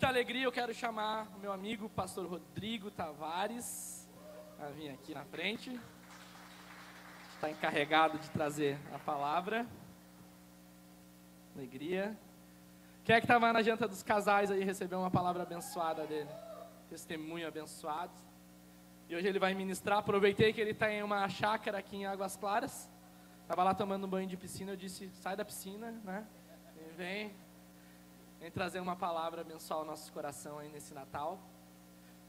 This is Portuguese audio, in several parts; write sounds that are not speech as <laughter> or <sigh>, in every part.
muita alegria eu quero chamar o meu amigo pastor Rodrigo Tavares a vir aqui na frente. Está encarregado de trazer a palavra. Alegria. Quem é que estava na janta dos casais aí recebeu uma palavra abençoada dele? Testemunho abençoado. E hoje ele vai ministrar. Aproveitei que ele está em uma chácara aqui em Águas Claras. Estava lá tomando um banho de piscina. Eu disse: sai da piscina, né? E vem, vem trazer uma palavra abençoar o nosso coração aí nesse Natal.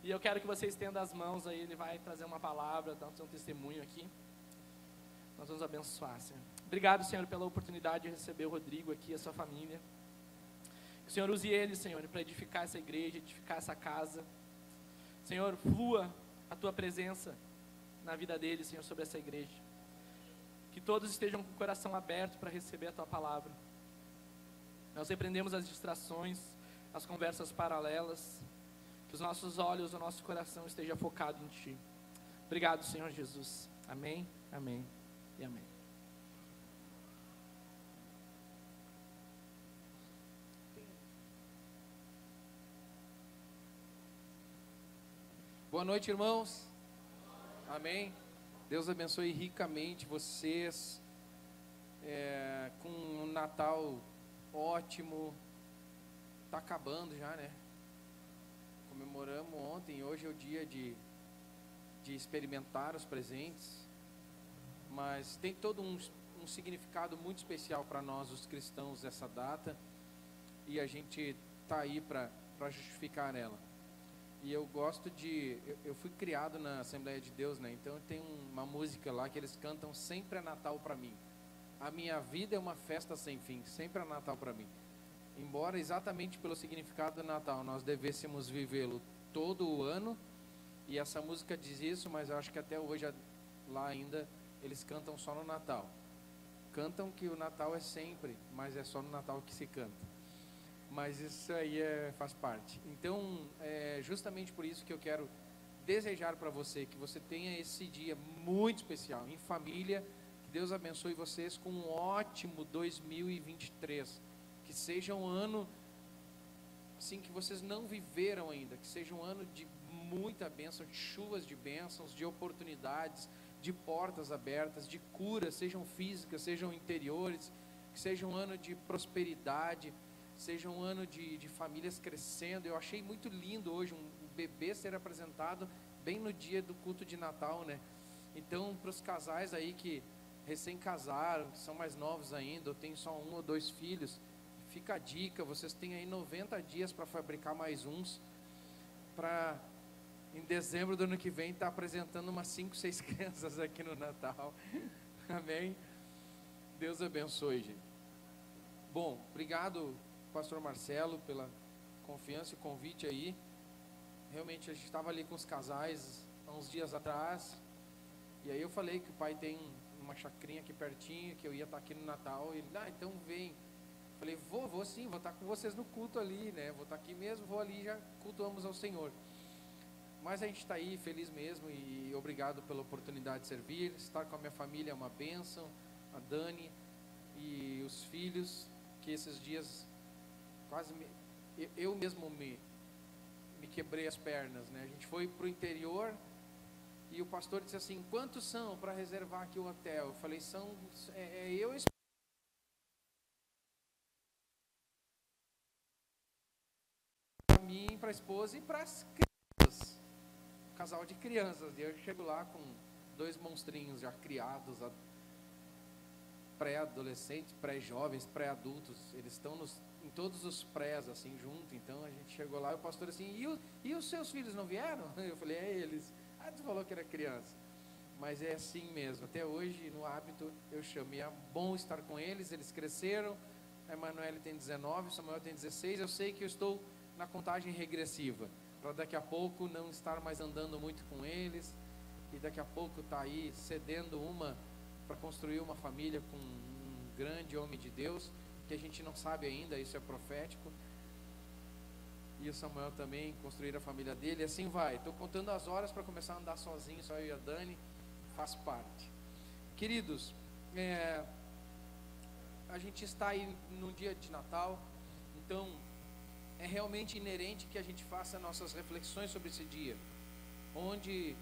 E eu quero que você estenda as mãos aí. Ele vai trazer uma palavra, dar um testemunho aqui. Nós vamos abençoar, Senhor. Obrigado, Senhor, pela oportunidade de receber o Rodrigo aqui, a sua família. Que o Senhor use ele, Senhor, para edificar essa igreja, edificar essa casa. Senhor, flua a tua presença na vida dele, Senhor, sobre essa igreja. Que todos estejam com o coração aberto para receber a tua palavra. Nós repreendemos as distrações, as conversas paralelas. Que os nossos olhos, o nosso coração esteja focado em ti. Obrigado, Senhor Jesus. Amém, amém e amém. Boa noite, irmãos. Amém. Deus abençoe ricamente vocês. É, com um Natal ótimo. Está acabando já, né? Comemoramos ontem, hoje é o dia de, de experimentar os presentes. Mas tem todo um, um significado muito especial para nós, os cristãos, essa data. E a gente está aí para justificar ela. E eu gosto de. Eu, eu, fui criado na Assembleia de Deus, né? Então tem uma música lá que eles cantam sempre é Natal para mim. A minha vida é uma festa sem fim, sempre é Natal para mim. Embora exatamente pelo significado do Natal nós devêssemos vivê-lo todo o ano, e essa música diz isso, mas eu acho que até hoje lá ainda eles cantam só no Natal. Cantam que o Natal é sempre, mas é só no Natal que se canta mas isso aí é, faz parte. Então, é justamente por isso que eu quero desejar para você que você tenha esse dia muito especial, em família, Deus abençoe vocês com um ótimo 2023, que seja um ano assim que vocês não viveram ainda, que seja um ano de muita bênção, de chuvas de bênçãos, de oportunidades, de portas abertas, de curas, sejam físicas, sejam interiores, que seja um ano de prosperidade, seja um ano de, de famílias crescendo. Eu achei muito lindo hoje um bebê ser apresentado bem no dia do culto de Natal, né? Então, para os casais aí que recém casaram, que são mais novos ainda, ou têm só um ou dois filhos, fica a dica: vocês têm aí 90 dias para fabricar mais uns, para em dezembro do ano que vem estar tá apresentando umas 5, 6 <laughs> crianças aqui no Natal. <laughs> Amém? Deus abençoe, gente. Bom, obrigado pastor Marcelo pela confiança e convite aí. Realmente a gente estava ali com os casais há uns dias atrás. E aí eu falei que o pai tem uma chacrinha aqui pertinho, que eu ia estar tá aqui no Natal. Ele, ah, então vem. Falei, vou, vou sim, vou estar tá com vocês no culto ali, né? Vou estar tá aqui mesmo, vou ali já cultuamos ao Senhor. Mas a gente está aí feliz mesmo e obrigado pela oportunidade de servir. Estar com a minha família é uma bênção. A Dani e os filhos, que esses dias quase me, eu mesmo me, me quebrei as pernas, né? A gente foi para o interior e o pastor disse assim: quantos são para reservar aqui o hotel? Eu falei: são é, é eu para mim, para a esposa e para as crianças, um casal de crianças. E eu chego lá com dois monstrinhos já criados, pré-adolescentes, pré-jovens, pré-adultos. Eles estão nos em todos os prés, assim, junto. Então a gente chegou lá e o pastor assim, e, o, e os seus filhos não vieram? <laughs> Eu falei, é eles. Ah, tu falou que era criança. Mas é assim mesmo. Até hoje, no hábito, eu chamei. É bom estar com eles, eles cresceram. A Emanuele tem 19, Samuel tem 16. Eu sei que eu estou na contagem regressiva. Para daqui a pouco não estar mais andando muito com eles. E daqui a pouco estar tá aí cedendo uma para construir uma família com um grande homem de Deus que a gente não sabe ainda, isso é profético. E o Samuel também construir a família dele, e assim vai. Estou contando as horas para começar a andar sozinho, só eu e a Dani, faz parte. Queridos, é, a gente está aí num dia de Natal, então é realmente inerente que a gente faça nossas reflexões sobre esse dia, onde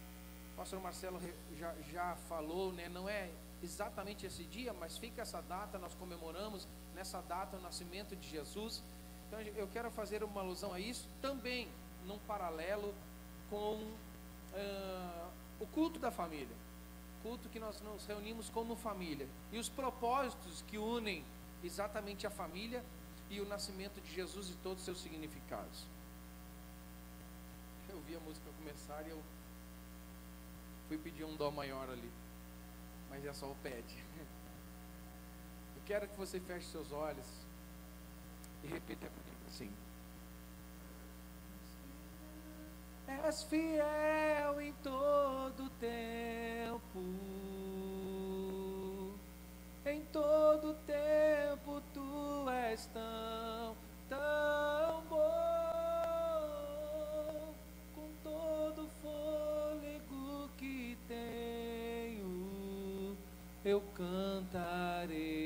o pastor Marcelo já, já falou, né, não é exatamente esse dia, mas fica essa data, nós comemoramos nessa data o nascimento de Jesus. Então eu quero fazer uma alusão a isso também, num paralelo com uh, o culto da família, culto que nós nos reunimos como família e os propósitos que unem exatamente a família e o nascimento de Jesus e todos os seus significados. Eu vi a música começar e eu fui pedir um dó maior ali, mas é só o pede. <laughs> Eu quero que você feche seus olhos e repita comigo assim. És fiel em todo tempo em todo tempo tu és tão, tão bom. Com todo fôlego que tenho, eu cantarei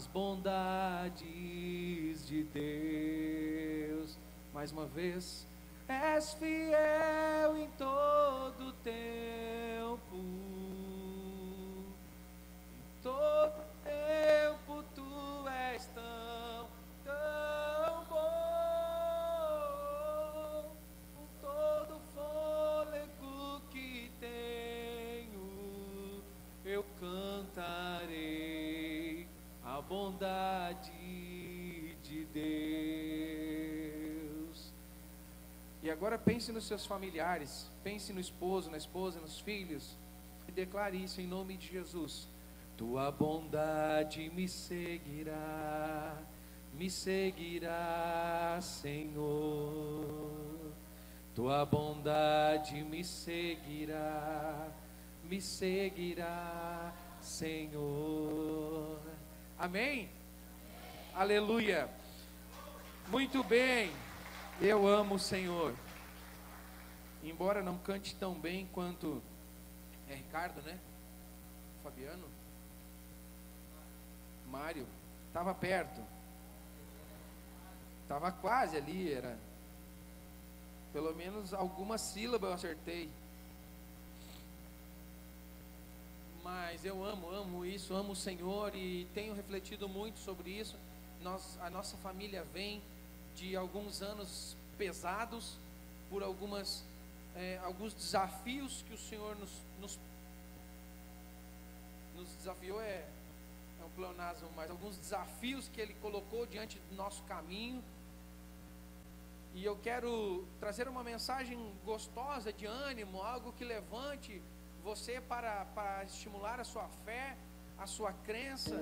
as bondades de Deus. Mais uma vez, és fiel em todo tempo bondade de Deus. E agora pense nos seus familiares, pense no esposo, na esposa, nos filhos, e declare isso em nome de Jesus. Tua bondade me seguirá, me seguirá, Senhor. Tua bondade me seguirá, me seguirá, Senhor. Amém? Aleluia. Muito bem. Eu amo o Senhor. Embora não cante tão bem quanto é Ricardo, né? Fabiano. Mário, estava perto. Estava quase ali, era. Pelo menos algumas sílabas eu acertei. Mas eu amo, amo isso, amo o Senhor e tenho refletido muito sobre isso. Nós, a nossa família vem de alguns anos pesados por algumas, é, alguns desafios que o Senhor nos, nos, nos desafiou é é um pleonasmo, mas alguns desafios que ele colocou diante do nosso caminho. E eu quero trazer uma mensagem gostosa de ânimo, algo que levante você para, para estimular a sua fé, a sua crença,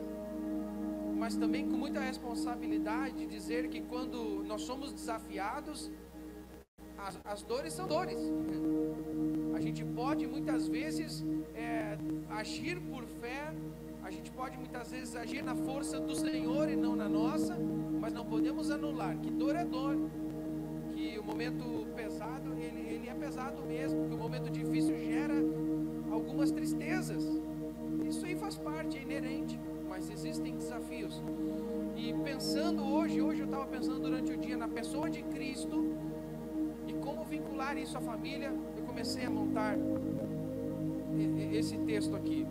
mas também com muita responsabilidade dizer que quando nós somos desafiados, as, as dores são dores. A gente pode muitas vezes é, agir por fé a gente pode muitas vezes agir na força do Senhor e não na nossa, mas não podemos anular que dor é dor, que o momento pesado, ele, ele é pesado mesmo, que o momento difícil gera algumas tristezas. Isso aí faz parte, é inerente, mas existem desafios. E pensando hoje, hoje eu estava pensando durante o dia na pessoa de Cristo e como vincular isso à família, eu comecei a montar esse texto aqui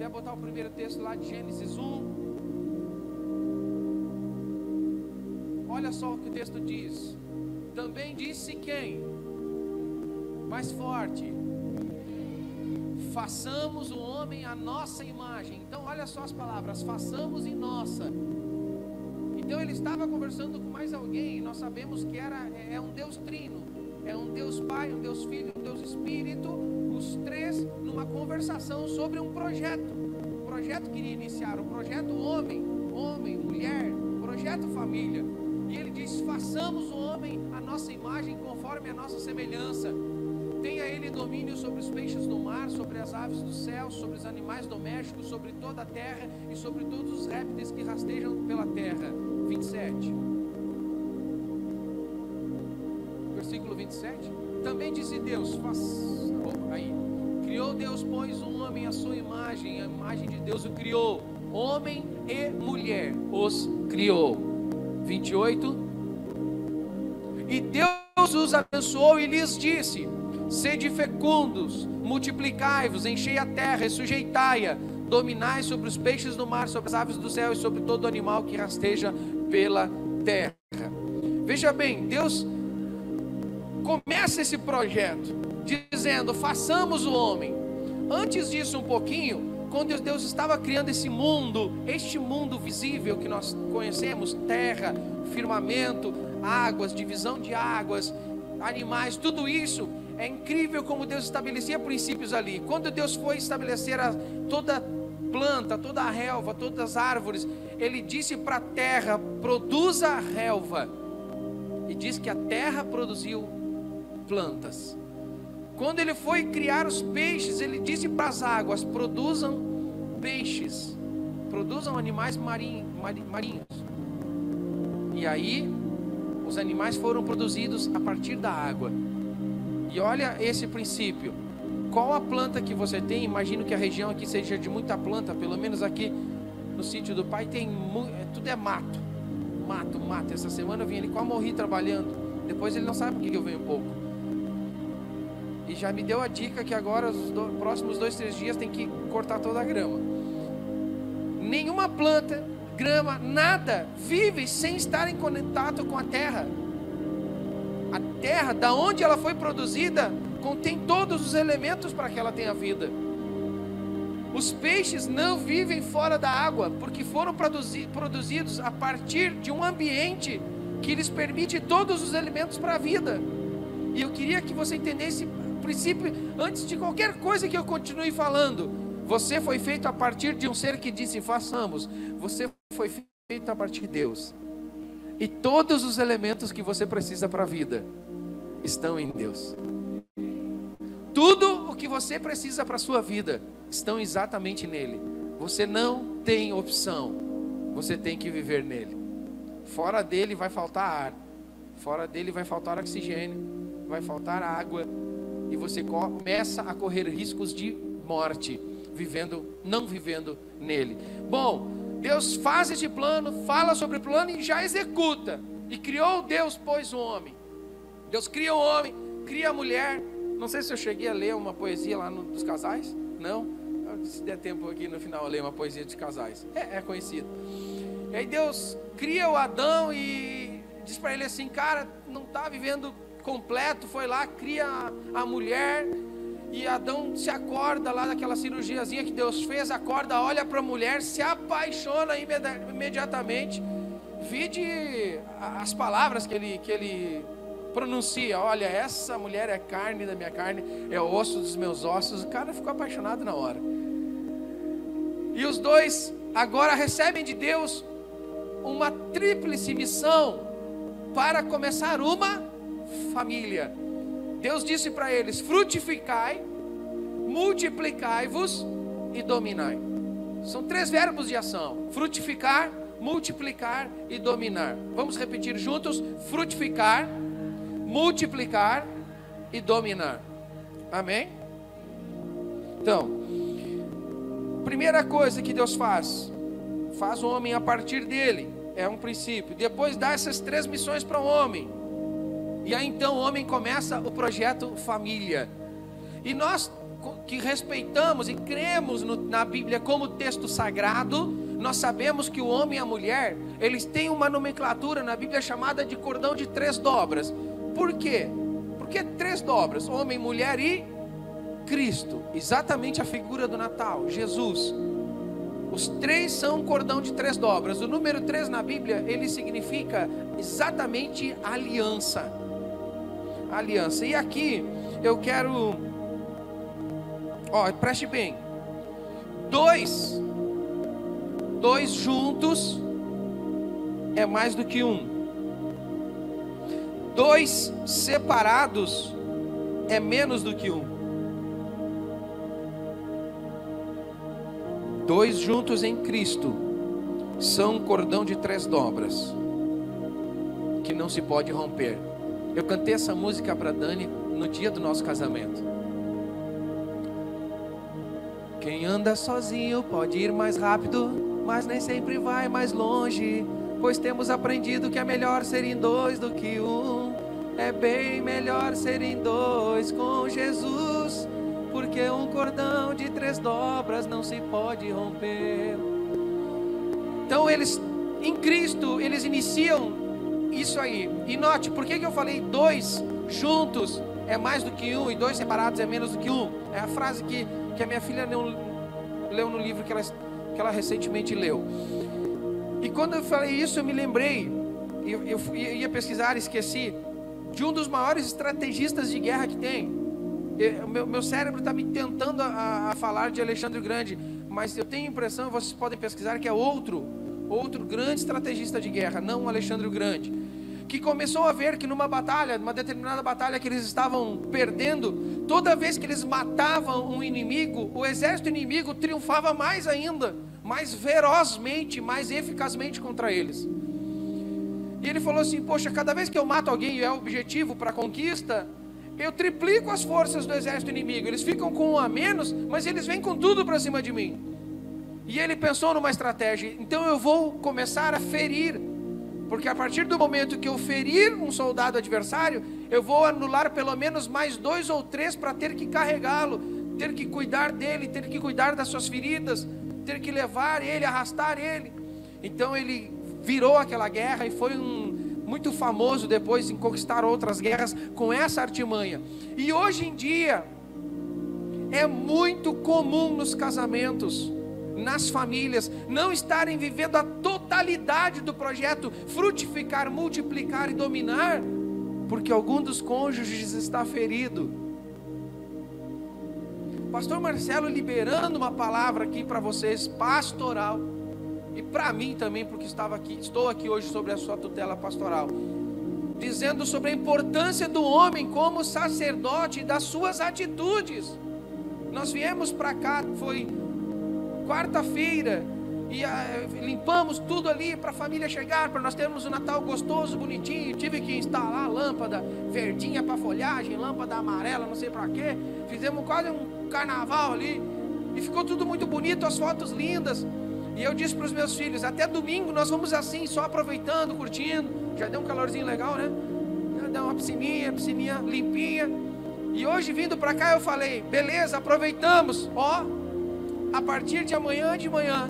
puder botar o primeiro texto lá de Gênesis 1. Olha só o que o texto diz. Também disse quem? Mais forte. Façamos o homem a nossa imagem. Então, olha só as palavras: façamos em nossa. Então, ele estava conversando com mais alguém. Nós sabemos que era, é, é um Deus trino: é um Deus Pai, um Deus Filho, um Deus Espírito os três numa conversação sobre um projeto. O projeto que iria iniciar, o projeto homem, homem, mulher, projeto família. E ele diz: façamos o homem a nossa imagem conforme a nossa semelhança. Tenha ele domínio sobre os peixes do mar, sobre as aves do céu, sobre os animais domésticos, sobre toda a terra e sobre todos os répteis que rastejam pela terra. 27. Versículo 27. Também disse Deus: faz Aí, criou Deus, pois, um homem à sua imagem, a imagem de Deus o criou, homem e mulher os criou. 28. E Deus os abençoou e lhes disse: Sede fecundos, multiplicai-vos, enchei a terra e sujeitai-a, dominai sobre os peixes do mar, sobre as aves do céu e sobre todo animal que rasteja pela terra. Veja bem, Deus começa esse projeto dizendo: façamos o homem. Antes disso, um pouquinho, quando Deus estava criando esse mundo, este mundo visível que nós conhecemos terra, firmamento, águas, divisão de águas, animais, tudo isso é incrível como Deus estabelecia princípios ali. Quando Deus foi estabelecer a, toda planta, toda a relva, todas as árvores, Ele disse para a terra: produza a relva. E diz que a terra produziu plantas. Quando ele foi criar os peixes, ele disse para as águas: produzam peixes, produzam animais marinhos. E aí, os animais foram produzidos a partir da água. E olha esse princípio. Qual a planta que você tem? Imagino que a região aqui seja de muita planta, pelo menos aqui no sítio do pai tem é, tudo é mato. Mato, mato. Essa semana eu vim ali, quase morri trabalhando. Depois ele não sabe por que eu venho pouco. E já me deu a dica que agora, os do, próximos dois, três dias, tem que cortar toda a grama. Nenhuma planta, grama, nada vive sem estar em contato com a terra. A terra, da onde ela foi produzida, contém todos os elementos para que ela tenha vida. Os peixes não vivem fora da água, porque foram produzidos a partir de um ambiente que lhes permite todos os elementos para a vida. E eu queria que você entendesse o princípio antes de qualquer coisa que eu continue falando. Você foi feito a partir de um ser que disse: façamos. Você foi feito a partir de Deus. E todos os elementos que você precisa para a vida estão em Deus. Tudo o que você precisa para a sua vida estão exatamente nele. Você não tem opção. Você tem que viver nele. Fora dele vai faltar ar. Fora dele vai faltar oxigênio. Vai faltar água. E você começa a correr riscos de morte, vivendo, não vivendo nele. Bom, Deus faz esse plano, fala sobre o plano e já executa. E criou Deus, pois, o homem. Deus cria o homem, cria a mulher. Não sei se eu cheguei a ler uma poesia lá no, dos casais. Não? Se der tempo aqui no final, eu ler uma poesia dos casais. É, é conhecido. E aí Deus cria o Adão e diz para ele assim: Cara, não está vivendo completo. Foi lá, cria a, a mulher e Adão se acorda lá daquela cirurgiazinha que Deus fez, acorda, olha para a mulher, se apaixona imediatamente. Vide as palavras que ele, que ele pronuncia: Olha, essa mulher é carne da minha carne, é osso dos meus ossos. O cara ficou apaixonado na hora. E os dois agora recebem de Deus uma tríplice missão para começar uma família. Deus disse para eles: frutificai, multiplicai-vos e dominai. São três verbos de ação: frutificar, multiplicar e dominar. Vamos repetir juntos: frutificar, multiplicar e dominar. Amém? Então, primeira coisa que Deus faz, faz o homem a partir dele, é um princípio. Depois dá essas três missões para o homem e aí então o homem começa o projeto família. E nós que respeitamos e cremos no, na Bíblia como texto sagrado, nós sabemos que o homem e a mulher, eles têm uma nomenclatura na Bíblia chamada de cordão de três dobras. Por quê? Porque três dobras, homem, mulher e Cristo, exatamente a figura do Natal, Jesus. Os três são um cordão de três dobras. O número três na Bíblia, ele significa exatamente aliança aliança. E aqui eu quero, ó, preste bem. Dois, dois juntos é mais do que um. Dois separados é menos do que um. Dois juntos em Cristo são um cordão de três dobras que não se pode romper. Eu cantei essa música para Dani no dia do nosso casamento. Quem anda sozinho pode ir mais rápido, mas nem sempre vai mais longe. Pois temos aprendido que é melhor ser em dois do que um. É bem melhor ser em dois com Jesus, porque um cordão de três dobras não se pode romper. Então eles, em Cristo, eles iniciam isso aí. E note, por que, que eu falei dois juntos é mais do que um e dois separados é menos do que um? É a frase que, que a minha filha leu, leu no livro que ela, que ela recentemente leu. E quando eu falei isso, eu me lembrei, eu, eu ia pesquisar esqueci, de um dos maiores estrategistas de guerra que tem. Eu, meu, meu cérebro está me tentando a, a, falar de Alexandre Grande, mas eu tenho a impressão, vocês podem pesquisar, que é outro, outro grande estrategista de guerra, não Alexandre Grande, que começou a ver que numa batalha, numa determinada batalha que eles estavam perdendo, toda vez que eles matavam um inimigo, o exército inimigo triunfava mais ainda, mais ferozmente, mais eficazmente contra eles. E ele falou assim: Poxa, cada vez que eu mato alguém e é objetivo para a conquista, eu triplico as forças do exército inimigo. Eles ficam com um a menos, mas eles vêm com tudo para cima de mim. E ele pensou numa estratégia: então eu vou começar a ferir. Porque a partir do momento que eu ferir um soldado adversário, eu vou anular pelo menos mais dois ou três para ter que carregá-lo, ter que cuidar dele, ter que cuidar das suas feridas, ter que levar ele, arrastar ele. Então ele virou aquela guerra e foi um muito famoso depois em conquistar outras guerras com essa artimanha. E hoje em dia é muito comum nos casamentos, nas famílias, não estarem vivendo a totalidade do projeto frutificar, multiplicar e dominar, porque algum dos cônjuges está ferido. Pastor Marcelo liberando uma palavra aqui para vocês, pastoral e para mim também, porque estava aqui, estou aqui hoje sobre a sua tutela pastoral, dizendo sobre a importância do homem como sacerdote e das suas atitudes. Nós viemos para cá, foi quarta-feira, e ah, limpamos tudo ali para a família chegar, para nós termos um Natal gostoso, bonitinho. Tive que instalar lâmpada verdinha para folhagem, lâmpada amarela, não sei para quê. Fizemos quase um carnaval ali e ficou tudo muito bonito, as fotos lindas. E eu disse para os meus filhos: até domingo nós vamos assim, só aproveitando, curtindo. Já deu um calorzinho legal, né? Já deu uma piscininha, piscininha limpinha. E hoje vindo para cá eu falei: beleza, aproveitamos. Ó, a partir de amanhã de manhã,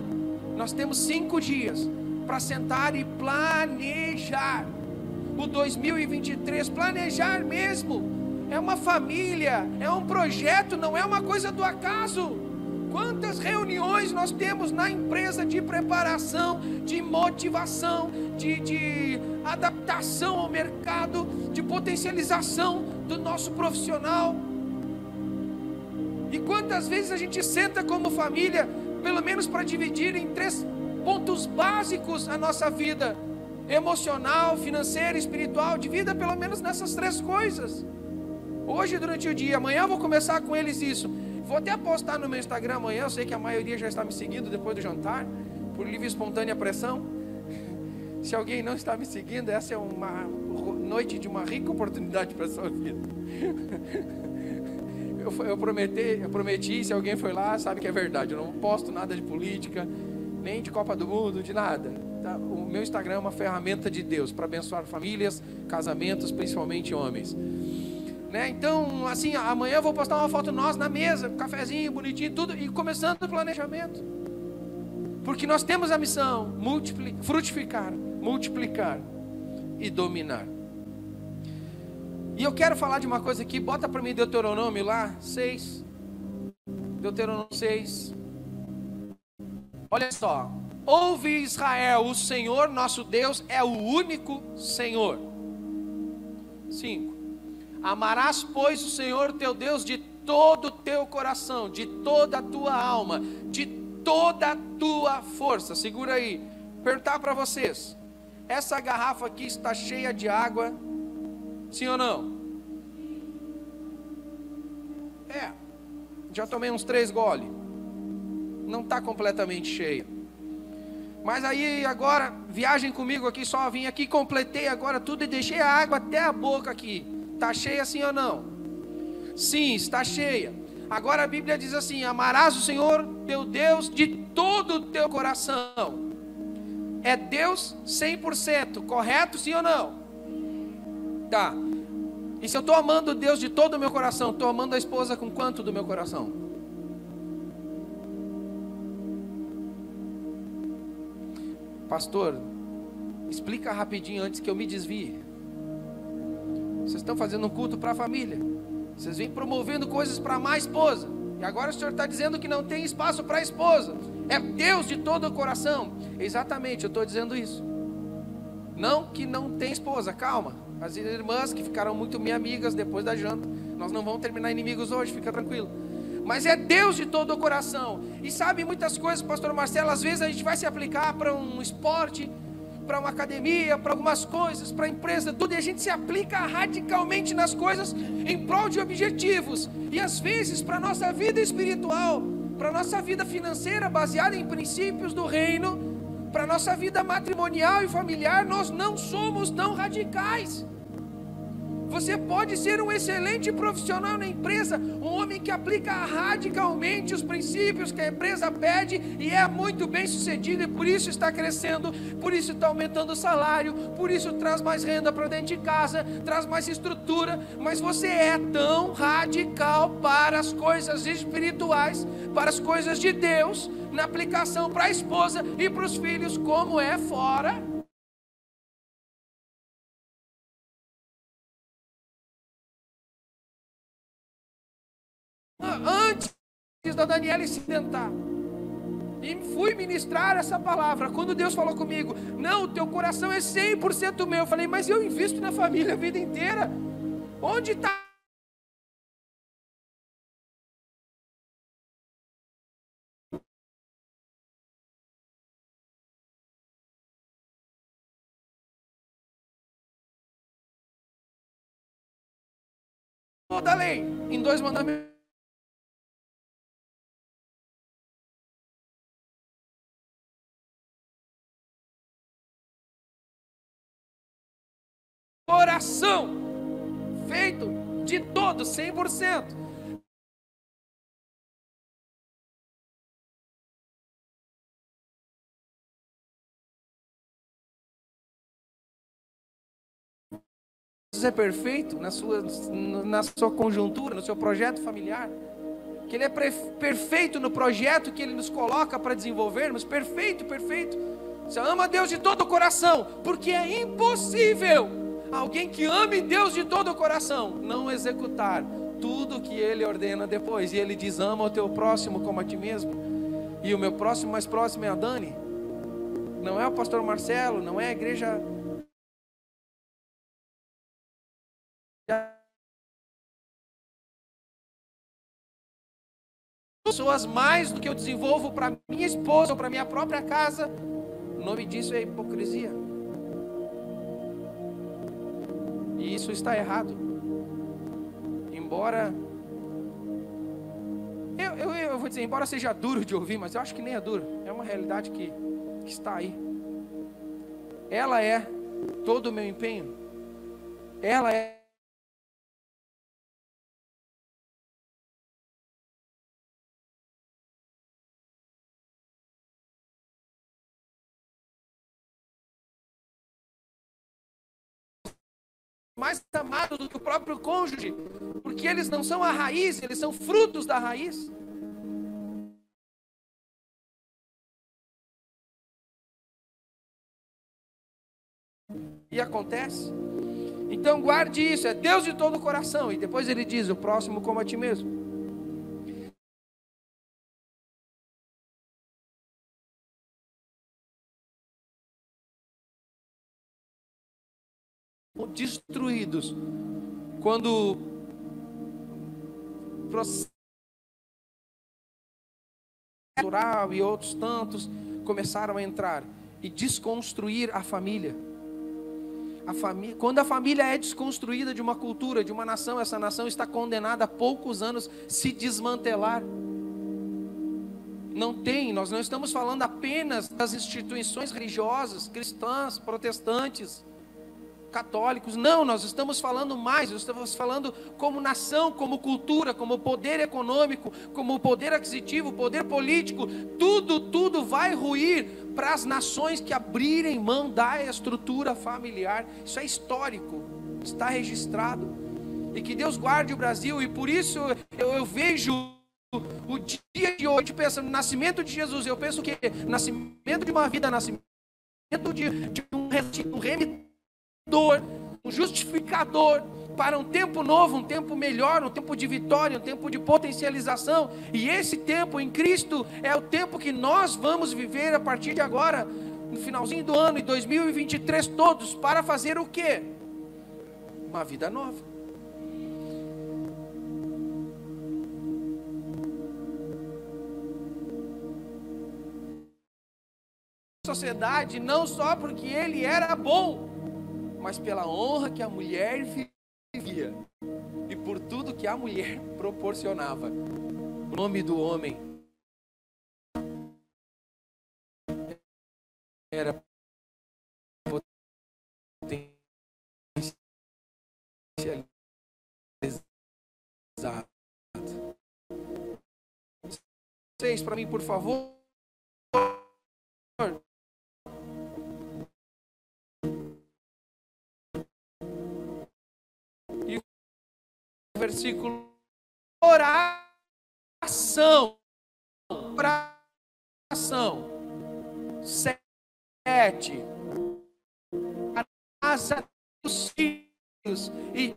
nós temos cinco dias para sentar e planejar o 2023. Planejar mesmo. É uma família, é um projeto, não é uma coisa do acaso. Quantas reuniões nós temos na empresa de preparação, de motivação, de, de adaptação ao mercado, de potencialização do nosso profissional. E quantas vezes a gente senta como família, pelo menos para dividir em três pontos básicos a nossa vida: emocional, financeira, espiritual, divida pelo menos nessas três coisas. Hoje, durante o dia, amanhã eu vou começar com eles isso. Vou até postar no meu Instagram amanhã. Eu sei que a maioria já está me seguindo depois do jantar, por livre e espontânea pressão. <laughs> Se alguém não está me seguindo, essa é uma noite de uma rica oportunidade para a sua vida. <laughs> Eu, eu, prometi, eu prometi, se alguém foi lá, sabe que é verdade. Eu não posto nada de política, nem de Copa do Mundo, de nada. Tá? O meu Instagram é uma ferramenta de Deus para abençoar famílias, casamentos, principalmente homens. Né? Então, assim, amanhã eu vou postar uma foto nós na mesa, um cafezinho bonitinho, tudo, e começando o planejamento. Porque nós temos a missão frutificar, multiplicar e dominar. E eu quero falar de uma coisa aqui, bota para mim Deuteronômio lá, 6. Deuteronômio 6. Olha só. Ouve Israel, o Senhor nosso Deus é o único Senhor. 5. Amarás, pois, o Senhor teu Deus de todo o teu coração, de toda a tua alma, de toda a tua força. Segura aí. Perguntar para vocês: essa garrafa aqui está cheia de água? Sim ou não? É. Já tomei uns três gole. Não está completamente cheia. Mas aí agora, viagem comigo aqui, só vim aqui, completei agora tudo e deixei a água até a boca aqui. Está cheia sim ou não? Sim, está cheia. Agora a Bíblia diz assim: Amarás o Senhor teu Deus de todo o teu coração. é Deus 100%, correto sim ou não? Tá. E se eu estou amando Deus de todo o meu coração, estou amando a esposa com quanto do meu coração? Pastor, explica rapidinho antes que eu me desvie. Vocês estão fazendo um culto para a família. Vocês vêm promovendo coisas para a esposa. E agora o senhor está dizendo que não tem espaço para a esposa. É Deus de todo o coração. Exatamente, eu estou dizendo isso. Não que não tem esposa, calma. As irmãs que ficaram muito minhas amigas depois da janta, nós não vamos terminar inimigos hoje, fica tranquilo. Mas é Deus de todo o coração. E sabe muitas coisas, pastor Marcelo, às vezes a gente vai se aplicar para um esporte, para uma academia, para algumas coisas, para a empresa, tudo, e a gente se aplica radicalmente nas coisas em prol de objetivos. E às vezes, para a nossa vida espiritual, para a nossa vida financeira, baseada em princípios do reino, para a nossa vida matrimonial e familiar, nós não somos tão radicais. Você pode ser um excelente profissional na empresa, um homem que aplica radicalmente os princípios que a empresa pede e é muito bem sucedido e por isso está crescendo, por isso está aumentando o salário, por isso traz mais renda para dentro de casa, traz mais estrutura, mas você é tão radical para as coisas espirituais, para as coisas de Deus, na aplicação para a esposa e para os filhos, como é fora. Da Daniela se tentar. E fui ministrar essa palavra. Quando Deus falou comigo, não, teu coração é 100% meu. Eu falei, mas eu invisto na família a vida inteira. Onde está toda a lei em dois mandamentos. Coração feito de todo, 100%. Deus é perfeito na sua, na sua conjuntura, no seu projeto familiar. Que Ele é perfeito no projeto que Ele nos coloca para desenvolvermos. Perfeito, perfeito. Você ama Deus de todo o coração, porque é impossível alguém que ame Deus de todo o coração não executar tudo que Ele ordena depois. E Ele diz: ama o teu próximo como a ti mesmo. E o meu próximo mais próximo é a Dani. Não é o pastor Marcelo, não é a igreja pessoas mais do que eu desenvolvo para minha esposa ou para minha própria casa. O nome disso é hipocrisia. E isso está errado. Embora. Eu, eu, eu vou dizer, embora seja duro de ouvir, mas eu acho que nem é duro. É uma realidade que, que está aí. Ela é todo o meu empenho. Ela é mais amado do que o próprio cônjuge, porque eles não são a raiz, eles são frutos da raiz. E acontece. Então guarde isso, é Deus de todo o coração. E depois ele diz: o próximo como a ti mesmo. Destruídos quando e outros tantos começaram a entrar e desconstruir a família. A família, quando a família é desconstruída de uma cultura, de uma nação, essa nação está condenada a poucos anos se desmantelar. Não tem, nós não estamos falando apenas das instituições religiosas, cristãs, protestantes católicos. Não, nós estamos falando mais, nós estamos falando como nação, como cultura, como poder econômico, como poder aquisitivo, poder político. Tudo, tudo vai ruir para as nações que abrirem mão da estrutura familiar. Isso é histórico, está registrado. E que Deus guarde o Brasil, e por isso eu, eu vejo o dia de hoje, pensando no nascimento de Jesus, eu penso que nascimento de uma vida, nascimento de, de um, um remidor, um justificador para um tempo novo, um tempo melhor, um tempo de vitória, um tempo de potencialização. E esse tempo em Cristo é o tempo que nós vamos viver a partir de agora, no finalzinho do ano, em 2023, todos, para fazer o quê? Uma vida nova. sociedade não só porque ele era bom, mas pela honra que a mulher vivia e por tudo que a mulher proporcionava. O nome do homem era potencializado. Vocês, para mim, por favor. Versículo oração. Oração. Sete. A casa dos filhos e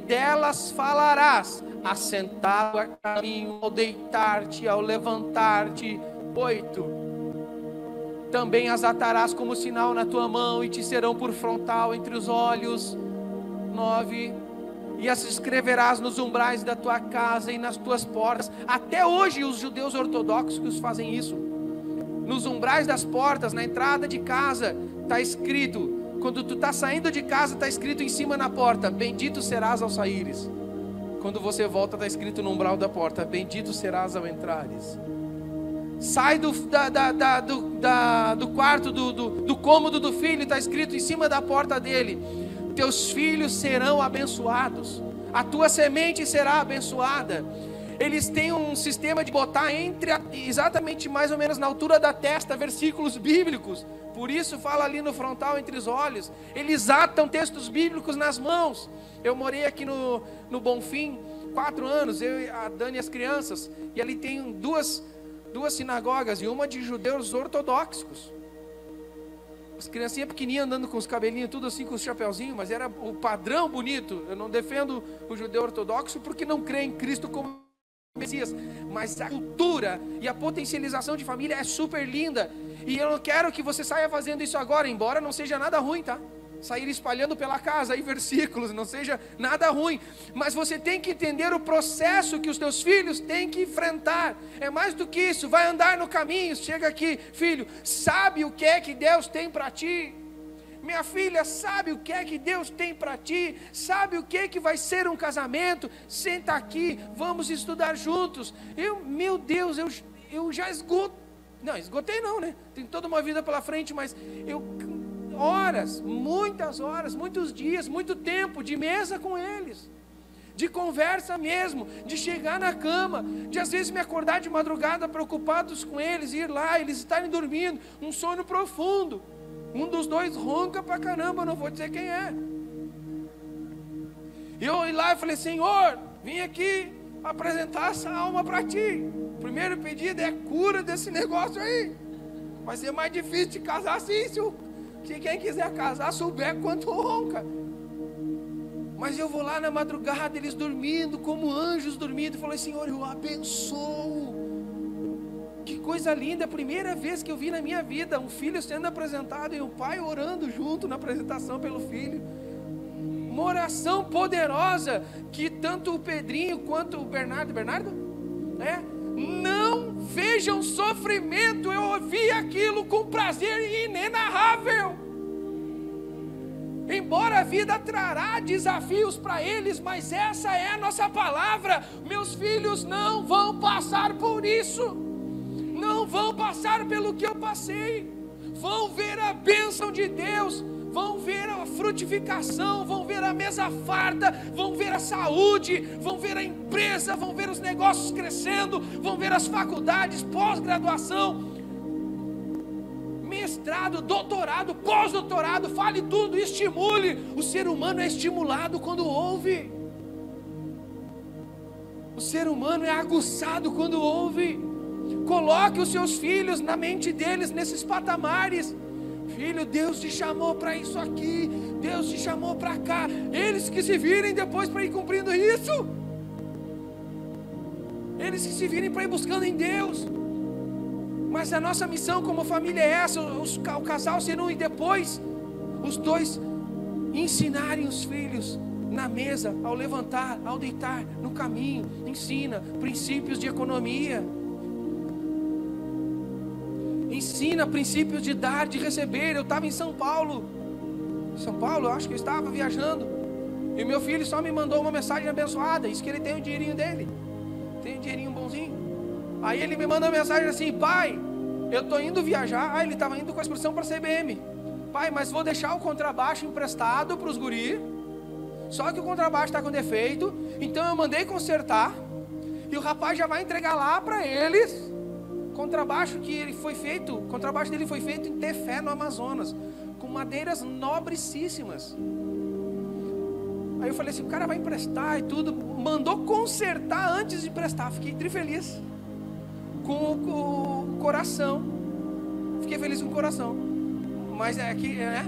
delas falarás, assentado a caminho, ao deitar-te, ao levantar-te. Oito. Também as atarás como sinal na tua mão e te serão por frontal entre os olhos. Nove e as escreverás nos umbrais da tua casa e nas tuas portas. Até hoje os judeus ortodoxos fazem isso. Nos umbrais das portas, na entrada de casa, está escrito. Quando tu está saindo de casa, está escrito em cima na porta: Bendito serás ao saíres. Quando você volta, está escrito no umbral da porta: Bendito serás ao entrares. Sai do, da, da, da, do, da, do quarto, do, do, do cômodo do filho, está escrito em cima da porta dele: teus filhos serão abençoados, a tua semente será abençoada. Eles têm um sistema de botar entre exatamente mais ou menos na altura da testa versículos bíblicos. Por isso fala ali no frontal entre os olhos. Eles atam textos bíblicos nas mãos. Eu morei aqui no, no Bonfim quatro anos, eu a Dani e as crianças, e ali tem duas, duas sinagogas e uma de judeus ortodoxos. As criancinhas pequenininhas andando com os cabelinhos tudo assim, com os chapeuzinhos, mas era o padrão bonito. Eu não defendo o judeu ortodoxo porque não crê em Cristo como Messias, mas a cultura e a potencialização de família é super linda. E eu não quero que você saia fazendo isso agora, embora não seja nada ruim, tá? Sair espalhando pela casa aí versículos, não seja nada ruim, mas você tem que entender o processo que os teus filhos têm que enfrentar. É mais do que isso, vai andar no caminho, chega aqui, filho, sabe o que é que Deus tem para ti? Minha filha, sabe o que é que Deus tem para ti? Sabe o que é que vai ser um casamento? Senta aqui, vamos estudar juntos. Eu, meu Deus, eu, eu já esgoto. Não, esgotei não, né? Tem toda uma vida pela frente, mas eu horas, muitas horas, muitos dias, muito tempo de mesa com eles, de conversa mesmo, de chegar na cama, de às vezes me acordar de madrugada preocupados com eles, ir lá, eles estarem dormindo, um sono profundo. Um dos dois ronca pra caramba, não vou dizer quem é. E eu ir lá e falei: Senhor, vim aqui apresentar essa alma para ti. primeiro pedido é cura desse <laughs> negócio aí. Vai ser mais difícil de casar assim se o se quem quiser casar, souber quanto ronca. Mas eu vou lá na madrugada, eles dormindo, como anjos dormindo, e falei, Senhor, eu abençoo. Que coisa linda, a primeira vez que eu vi na minha vida um filho sendo apresentado e o pai orando junto na apresentação pelo filho. Uma oração poderosa que tanto o Pedrinho quanto o Bernardo, Bernardo, é, não vejam sofrimento. Eu ouvi aquilo com prazer inenarrável. Embora a vida trará desafios para eles, mas essa é a nossa palavra. Meus filhos não vão passar por isso, não vão passar pelo que eu passei, vão ver a bênção de Deus, vão ver a frutificação, vão ver a mesa farta, vão ver a saúde, vão ver a empresa, vão ver os negócios crescendo, vão ver as faculdades, pós-graduação, mestrado, doutorado, pós-doutorado, fale tudo, estimule. O ser humano é estimulado quando ouve. O ser humano é aguçado quando ouve. Coloque os seus filhos na mente deles nesses patamares. Filho, Deus te chamou para isso aqui, Deus te chamou para cá. Eles que se virem depois para ir cumprindo isso. Eles que se virem para ir buscando em Deus. Mas a nossa missão como família é essa: os, o casal um e depois os dois ensinarem os filhos na mesa, ao levantar, ao deitar, no caminho, ensina princípios de economia. Ensina princípios de dar, de receber. Eu estava em São Paulo. São Paulo, acho que eu estava viajando. E meu filho só me mandou uma mensagem abençoada. Diz que ele tem o dinheirinho dele. Tem um dinheirinho bonzinho. Aí ele me manda uma mensagem assim: Pai, eu estou indo viajar. Ah, ele estava indo com a expressão para a CBM. Pai, mas vou deixar o contrabaixo emprestado para os guri. Só que o contrabaixo está com defeito. Então eu mandei consertar. E o rapaz já vai entregar lá para eles. Contrabaixo que ele foi feito, contrabaixo dele foi feito em Tefé, no Amazonas, com madeiras nobrecíssimas. Aí eu falei assim: o cara vai emprestar e tudo. Mandou consertar antes de emprestar. Fiquei trifeliz com o, coração. Fiquei feliz com o coração. Mas é que, né?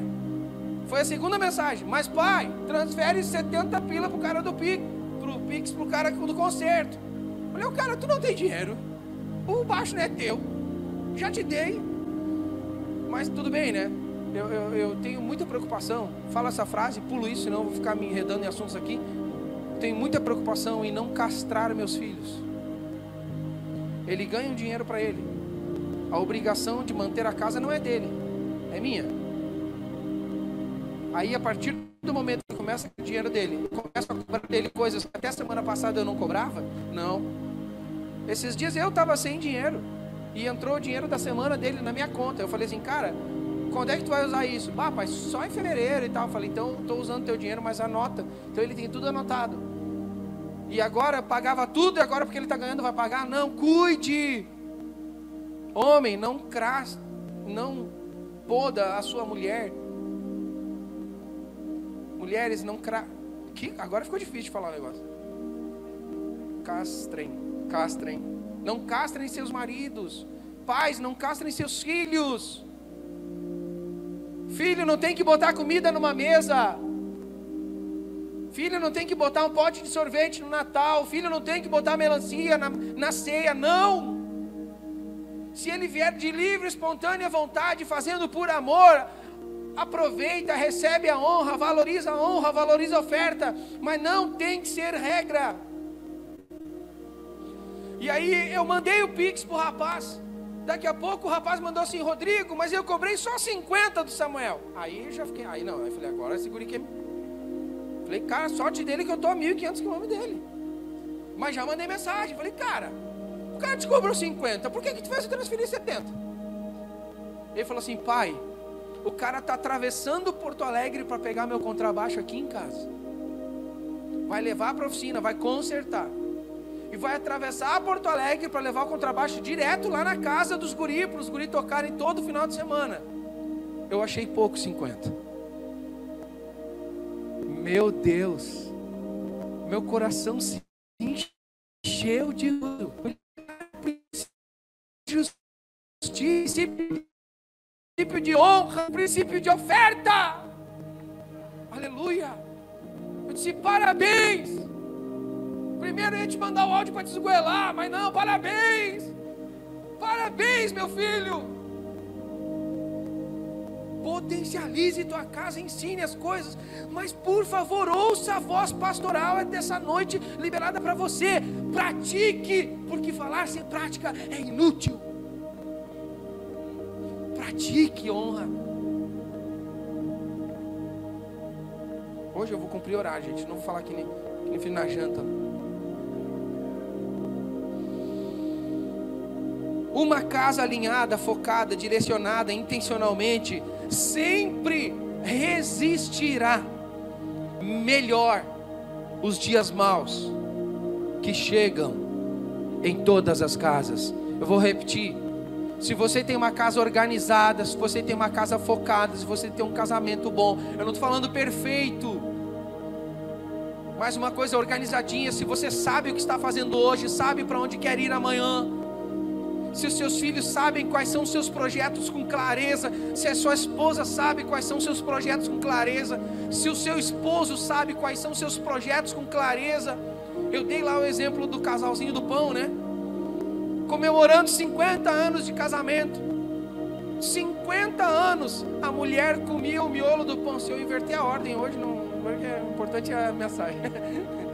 Foi a segunda mensagem. Mas pai, transfere 70 pila pro cara do Pix, pro Pix pro cara do concerto. Falei, o cara, tu não tem dinheiro. O baixo não é teu. Já te dei. Mas tudo bem, né? Eu, eu, eu tenho muita preocupação. Fala essa frase, pulo isso, senão eu vou ficar me enredando em assuntos aqui. Tenho muita preocupação em não castrar meus filhos. Ele ganha um dinheiro para ele. A obrigação de manter a casa não é dele, é minha. Aí a partir do momento que começa o dinheiro dele, começa a cobrar dele coisas que até semana passada eu não cobrava, não. Esses dias eu estava sem dinheiro e entrou o dinheiro da semana dele na minha conta. Eu falei assim, cara, quando é que tu vai usar isso? Ah, pai, só em fevereiro e tal. Eu falei, então estou usando teu dinheiro, mas anota. Então ele tem tudo anotado. E agora pagava tudo e agora porque ele está ganhando vai pagar? Não, cuide. Homem, não cras, não poda a sua mulher. Mulheres, não cra... Que? Agora ficou difícil de falar o negócio. Castrem, castrem. Não castrem seus maridos. Pais, não castrem seus filhos. Filho não tem que botar comida numa mesa. Filho não tem que botar um pote de sorvete no Natal. Filho não tem que botar melancia na, na ceia. Não. Se ele vier de livre, espontânea vontade, fazendo por amor, aproveita, recebe a honra, valoriza a honra, valoriza a oferta, mas não tem que ser regra. E aí eu mandei o Pix pro rapaz. Daqui a pouco o rapaz mandou assim, Rodrigo, mas eu cobrei só 50 do Samuel. Aí eu já fiquei, aí não, aí eu falei, agora esse guri quer Falei, cara, sorte dele que eu estou a 1.500 quilômetros dele. Mas já mandei mensagem. Falei, cara, o cara te cobrou 50, por que, que tu fez transferir 70? Ele falou assim, pai, o cara está atravessando Porto Alegre para pegar meu contrabaixo aqui em casa. Vai levar para oficina, vai consertar. E vai atravessar Porto Alegre para levar o contrabaixo direto lá na casa dos guri, para os guri tocarem todo final de semana. Eu achei pouco 50. Meu Deus, meu coração se encheu de justiça, princípio de honra, princípio de oferta. Aleluia. Eu disse parabéns. Primeiro eu ia te mandar o áudio para te esgoelar, mas não, parabéns. Parabéns, meu filho potencialize tua casa, ensine as coisas, mas por favor, ouça a voz pastoral dessa noite liberada para você. Pratique, porque falar sem prática é inútil. Pratique honra. Hoje eu vou cumprir horário, gente. Não vou falar que nem, que nem na janta. Uma casa alinhada, focada, direcionada intencionalmente, sempre resistirá melhor os dias maus que chegam em todas as casas. Eu vou repetir. Se você tem uma casa organizada, se você tem uma casa focada, se você tem um casamento bom, eu não estou falando perfeito, mas uma coisa organizadinha. Se você sabe o que está fazendo hoje, sabe para onde quer ir amanhã, se os seus filhos sabem quais são os seus projetos com clareza, se a sua esposa sabe quais são os seus projetos com clareza, se o seu esposo sabe quais são os seus projetos com clareza. Eu dei lá o exemplo do casalzinho do pão, né? Comemorando 50 anos de casamento. 50 anos a mulher comia o miolo do pão. Se eu inverter a ordem hoje, não, porque é importante a mensagem. <laughs>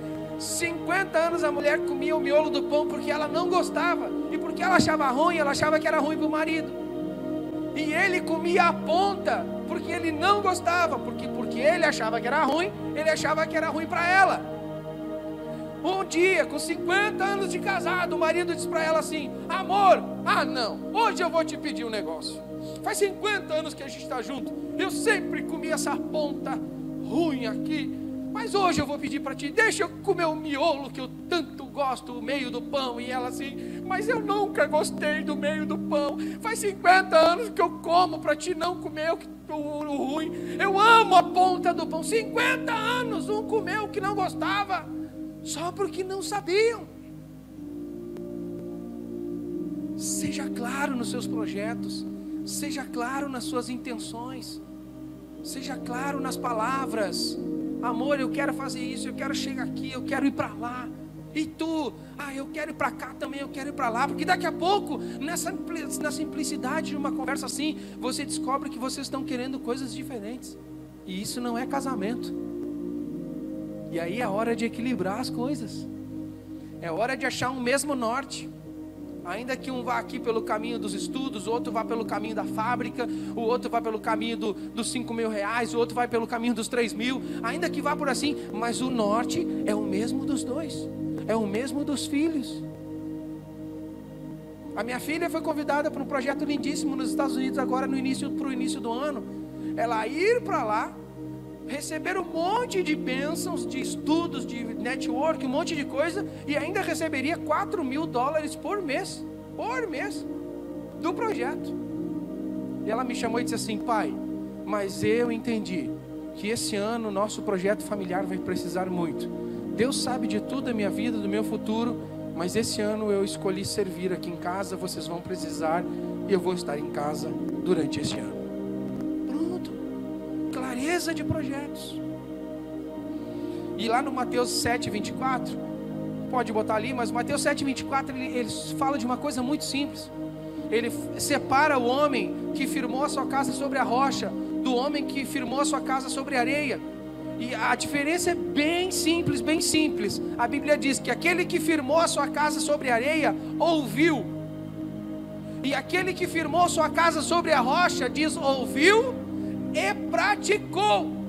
50 anos a mulher comia o miolo do pão porque ela não gostava. E porque ela achava ruim, ela achava que era ruim para o marido. E ele comia a ponta porque ele não gostava. Porque, porque ele achava que era ruim, ele achava que era ruim para ela. Um dia, com 50 anos de casado, o marido disse para ela assim: Amor, ah não, hoje eu vou te pedir um negócio. Faz 50 anos que a gente está junto. Eu sempre comi essa ponta ruim aqui. Mas hoje eu vou pedir para ti, deixa eu comer o miolo que eu tanto gosto, o meio do pão. E ela assim, mas eu nunca gostei do meio do pão. Faz 50 anos que eu como para ti não comer o, o, o ruim. Eu amo a ponta do pão. 50 anos um comeu o que não gostava, só porque não sabiam. Seja claro nos seus projetos, seja claro nas suas intenções, seja claro nas palavras amor, eu quero fazer isso, eu quero chegar aqui, eu quero ir para lá. E tu, ah, eu quero ir para cá também, eu quero ir para lá, porque daqui a pouco, nessa, na simplicidade de uma conversa assim, você descobre que vocês estão querendo coisas diferentes. E isso não é casamento. E aí é hora de equilibrar as coisas. É hora de achar um mesmo norte. Ainda que um vá aqui pelo caminho dos estudos, o outro vá pelo caminho da fábrica, o outro vá pelo caminho do, dos 5 mil reais, o outro vai pelo caminho dos 3 mil, ainda que vá por assim, mas o norte é o mesmo dos dois, é o mesmo dos filhos. A minha filha foi convidada para um projeto lindíssimo nos Estados Unidos agora no início para o início do ano. Ela ir para lá, receber um monte de bênçãos, de estudos, de network, um monte de coisa, e ainda receberia 4 mil dólares por mês, por mês, do projeto. E ela me chamou e disse assim: pai, mas eu entendi que esse ano o nosso projeto familiar vai precisar muito. Deus sabe de tudo da minha vida, do meu futuro, mas esse ano eu escolhi servir aqui em casa, vocês vão precisar e eu vou estar em casa durante esse ano clareza de projetos. E lá no Mateus 7, 24, pode botar ali, mas Mateus 7, 24, ele, ele fala de uma coisa muito simples. Ele separa o homem que firmou a sua casa sobre a rocha, do homem que firmou a sua casa sobre a areia. E a diferença é bem simples, bem simples. A Bíblia diz que aquele que firmou a sua casa sobre a areia ouviu. E aquele que firmou sua casa sobre a rocha diz ouviu e praticou.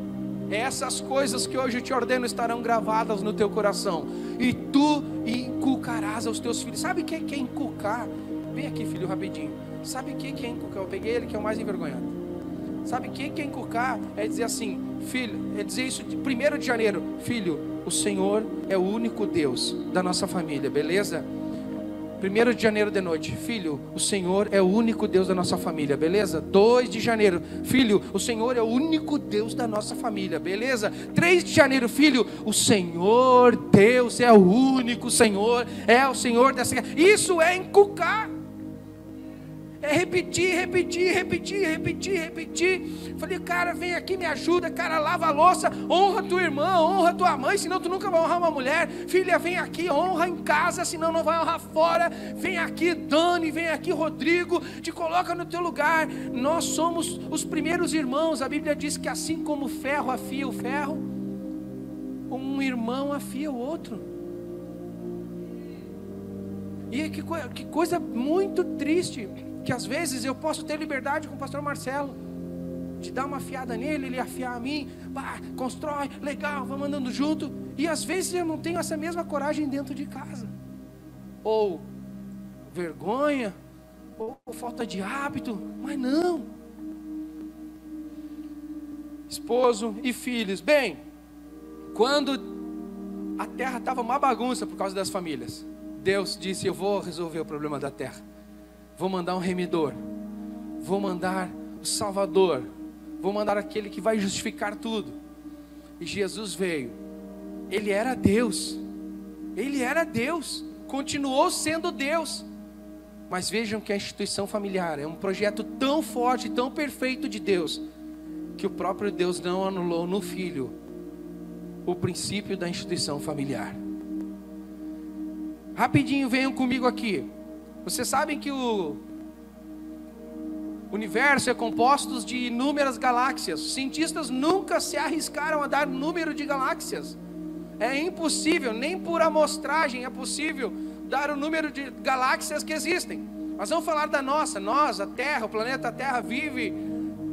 Essas coisas que hoje te ordeno estarão gravadas no teu coração, e tu inculcarás aos teus filhos. Sabe o que é inculcar? Vem aqui, filho, rapidinho. Sabe o que é inculcar? Eu peguei ele que é o mais envergonhado. Sabe o que é inculcar? É dizer assim, filho, é dizer isso de 1 de janeiro, filho, o Senhor é o único Deus da nossa família, beleza? 1 de janeiro de noite, filho, o Senhor é o único Deus da nossa família, beleza? 2 de janeiro, filho, o Senhor é o único Deus da nossa família, beleza? 3 de janeiro, filho, o Senhor Deus é o único Senhor, é o Senhor dessa. Isso é inculcar. É repetir, repetir, repetir, repetir, repetir. Falei, cara, vem aqui, me ajuda, cara, lava a louça, honra tua irmã, honra tua mãe, senão tu nunca vai honrar uma mulher. Filha, vem aqui, honra em casa, senão não vai honrar fora. Vem aqui, Dani, vem aqui, Rodrigo, te coloca no teu lugar. Nós somos os primeiros irmãos. A Bíblia diz que assim como o ferro afia o ferro, um irmão afia o outro. E que, que coisa muito triste que às vezes eu posso ter liberdade com o pastor Marcelo, de dar uma fiada nele, ele afiar a mim, pá, constrói, legal, vamos andando junto, e às vezes eu não tenho essa mesma coragem dentro de casa, ou vergonha, ou falta de hábito, mas não. esposo e filhos. Bem, quando a terra estava uma bagunça por causa das famílias, Deus disse: Eu vou resolver o problema da terra. Vou mandar um remidor. Vou mandar o Salvador. Vou mandar aquele que vai justificar tudo. E Jesus veio. Ele era Deus. Ele era Deus. Continuou sendo Deus. Mas vejam que a instituição familiar é um projeto tão forte, tão perfeito de Deus, que o próprio Deus não anulou no filho o princípio da instituição familiar. Rapidinho, venham comigo aqui. Vocês sabem que o universo é composto de inúmeras galáxias. Os cientistas nunca se arriscaram a dar número de galáxias. É impossível, nem por amostragem é possível dar o número de galáxias que existem. Mas vamos falar da nossa. Nós, a Terra, o planeta Terra vive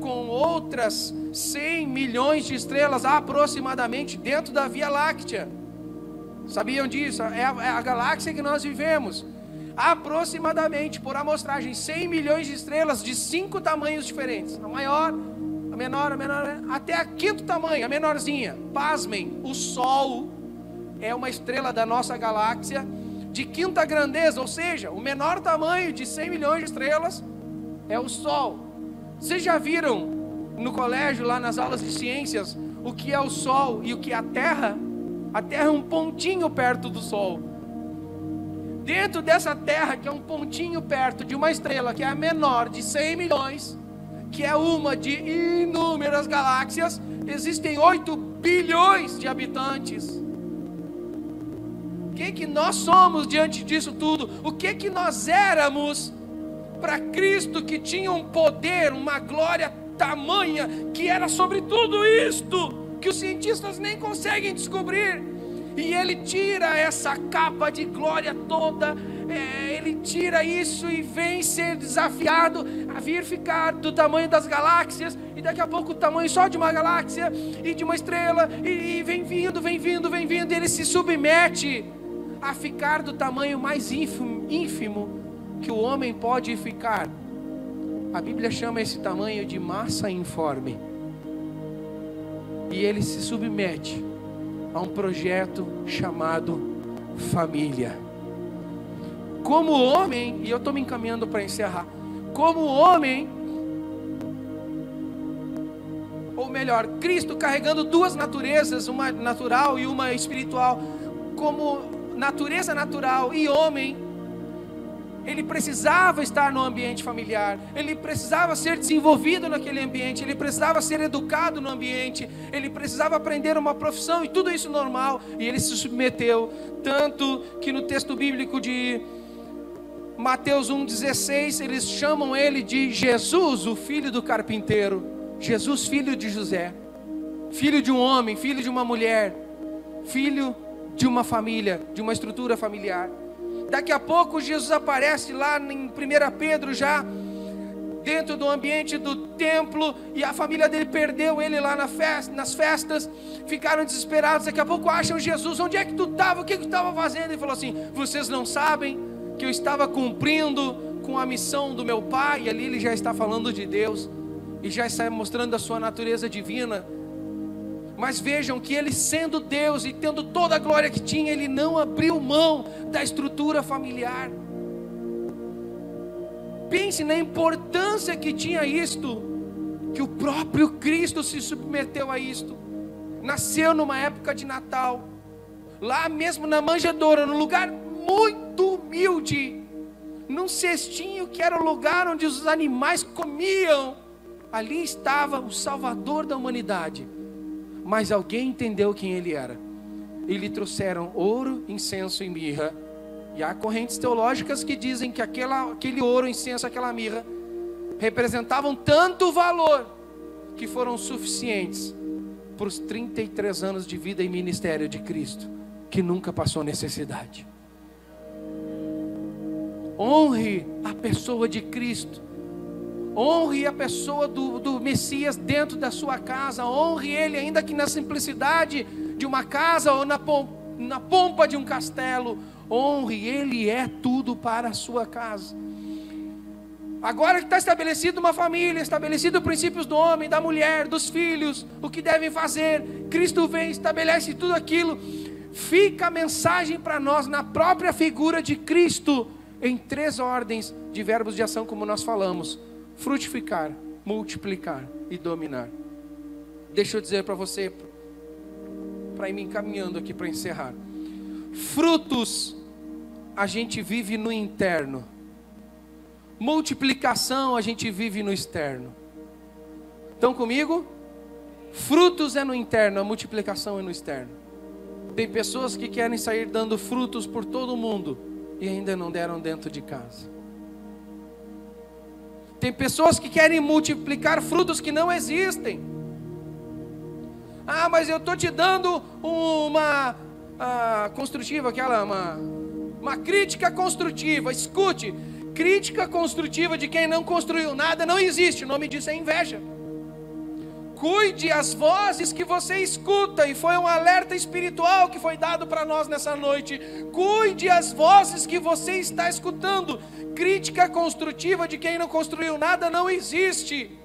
com outras 100 milhões de estrelas aproximadamente dentro da Via Láctea. Sabiam disso? É a, é a galáxia que nós vivemos. Aproximadamente, por amostragem, 100 milhões de estrelas de cinco tamanhos diferentes. A maior, a menor, a menor, até a quinto tamanho, a menorzinha. Pasmem, o Sol é uma estrela da nossa galáxia de quinta grandeza, ou seja, o menor tamanho de 100 milhões de estrelas é o Sol. Vocês já viram no colégio, lá nas aulas de ciências, o que é o Sol e o que é a Terra? A Terra é um pontinho perto do Sol. Dentro dessa Terra, que é um pontinho perto de uma estrela que é a menor de 100 milhões, que é uma de inúmeras galáxias, existem 8 bilhões de habitantes. O que que nós somos diante disso tudo? O que que nós éramos para Cristo que tinha um poder, uma glória tamanha que era sobre tudo isto que os cientistas nem conseguem descobrir. E ele tira essa capa de glória toda, é, ele tira isso e vem ser desafiado a vir ficar do tamanho das galáxias, e daqui a pouco o tamanho só de uma galáxia e de uma estrela, e, e vem vindo, vem vindo, vem vindo, e ele se submete a ficar do tamanho mais ínfimo, ínfimo que o homem pode ficar. A Bíblia chama esse tamanho de massa informe e ele se submete a um projeto chamado família. Como homem, e eu estou me encaminhando para encerrar, como homem, ou melhor, Cristo carregando duas naturezas, uma natural e uma espiritual, como natureza natural e homem, ele precisava estar no ambiente familiar, ele precisava ser desenvolvido naquele ambiente, ele precisava ser educado no ambiente, ele precisava aprender uma profissão e tudo isso normal, e ele se submeteu, tanto que no texto bíblico de Mateus 1,16, eles chamam ele de Jesus, o filho do carpinteiro, Jesus, filho de José, filho de um homem, filho de uma mulher, filho de uma família, de uma estrutura familiar. Daqui a pouco Jesus aparece lá em 1 Pedro já dentro do ambiente do templo e a família dele perdeu ele lá na festa, nas festas, ficaram desesperados. Daqui a pouco acham Jesus, onde é que tu estava? O que, que tu estava fazendo? Ele falou assim: Vocês não sabem que eu estava cumprindo com a missão do meu pai. E ali ele já está falando de Deus e já está mostrando a sua natureza divina. Mas vejam que ele, sendo Deus e tendo toda a glória que tinha, ele não abriu mão da estrutura familiar. Pense na importância que tinha isto, que o próprio Cristo se submeteu a isto. Nasceu numa época de Natal, lá mesmo na manjedoura, num lugar muito humilde, num cestinho que era o lugar onde os animais comiam. Ali estava o Salvador da humanidade mas alguém entendeu quem ele era. E lhe trouxeram ouro, incenso e mirra. E há correntes teológicas que dizem que aquela, aquele ouro, incenso, aquela mirra representavam tanto valor que foram suficientes para os 33 anos de vida e ministério de Cristo, que nunca passou necessidade. Honre a pessoa de Cristo Honre a pessoa do, do Messias dentro da sua casa. Honre ele, ainda que na simplicidade de uma casa ou na, pom, na pompa de um castelo. Honre, ele é tudo para a sua casa. Agora que está estabelecido uma família, estabelecido princípios do homem, da mulher, dos filhos, o que devem fazer, Cristo vem, estabelece tudo aquilo. Fica a mensagem para nós na própria figura de Cristo, em três ordens de verbos de ação, como nós falamos: frutificar, multiplicar e dominar. Deixa eu dizer para você, para ir me encaminhando aqui para encerrar. Frutos a gente vive no interno. Multiplicação a gente vive no externo. Estão comigo? Frutos é no interno, a multiplicação é no externo. Tem pessoas que querem sair dando frutos por todo mundo e ainda não deram dentro de casa. Tem pessoas que querem multiplicar frutos que não existem. Ah, mas eu estou te dando uma uh, construtiva, aquela, uma, uma crítica construtiva. Escute, crítica construtiva de quem não construiu nada não existe. O nome disso é inveja. Cuide as vozes que você escuta, e foi um alerta espiritual que foi dado para nós nessa noite. Cuide as vozes que você está escutando. Crítica construtiva de quem não construiu nada não existe.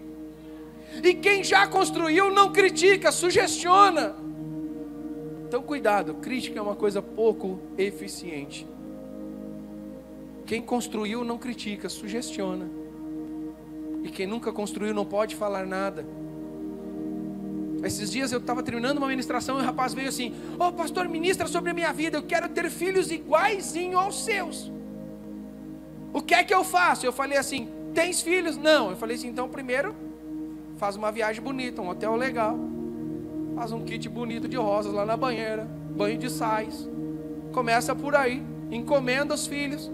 E quem já construiu não critica, sugestiona. Então, cuidado, crítica é uma coisa pouco eficiente. Quem construiu não critica, sugestiona. E quem nunca construiu não pode falar nada. Esses dias eu estava terminando uma ministração e o rapaz veio assim: Ô oh, pastor, ministra sobre a minha vida. Eu quero ter filhos iguaizinho aos seus. O que é que eu faço? Eu falei assim: Tens filhos? Não. Eu falei assim: então primeiro faz uma viagem bonita, um hotel legal, faz um kit bonito de rosas lá na banheira, banho de sais. Começa por aí, encomenda os filhos.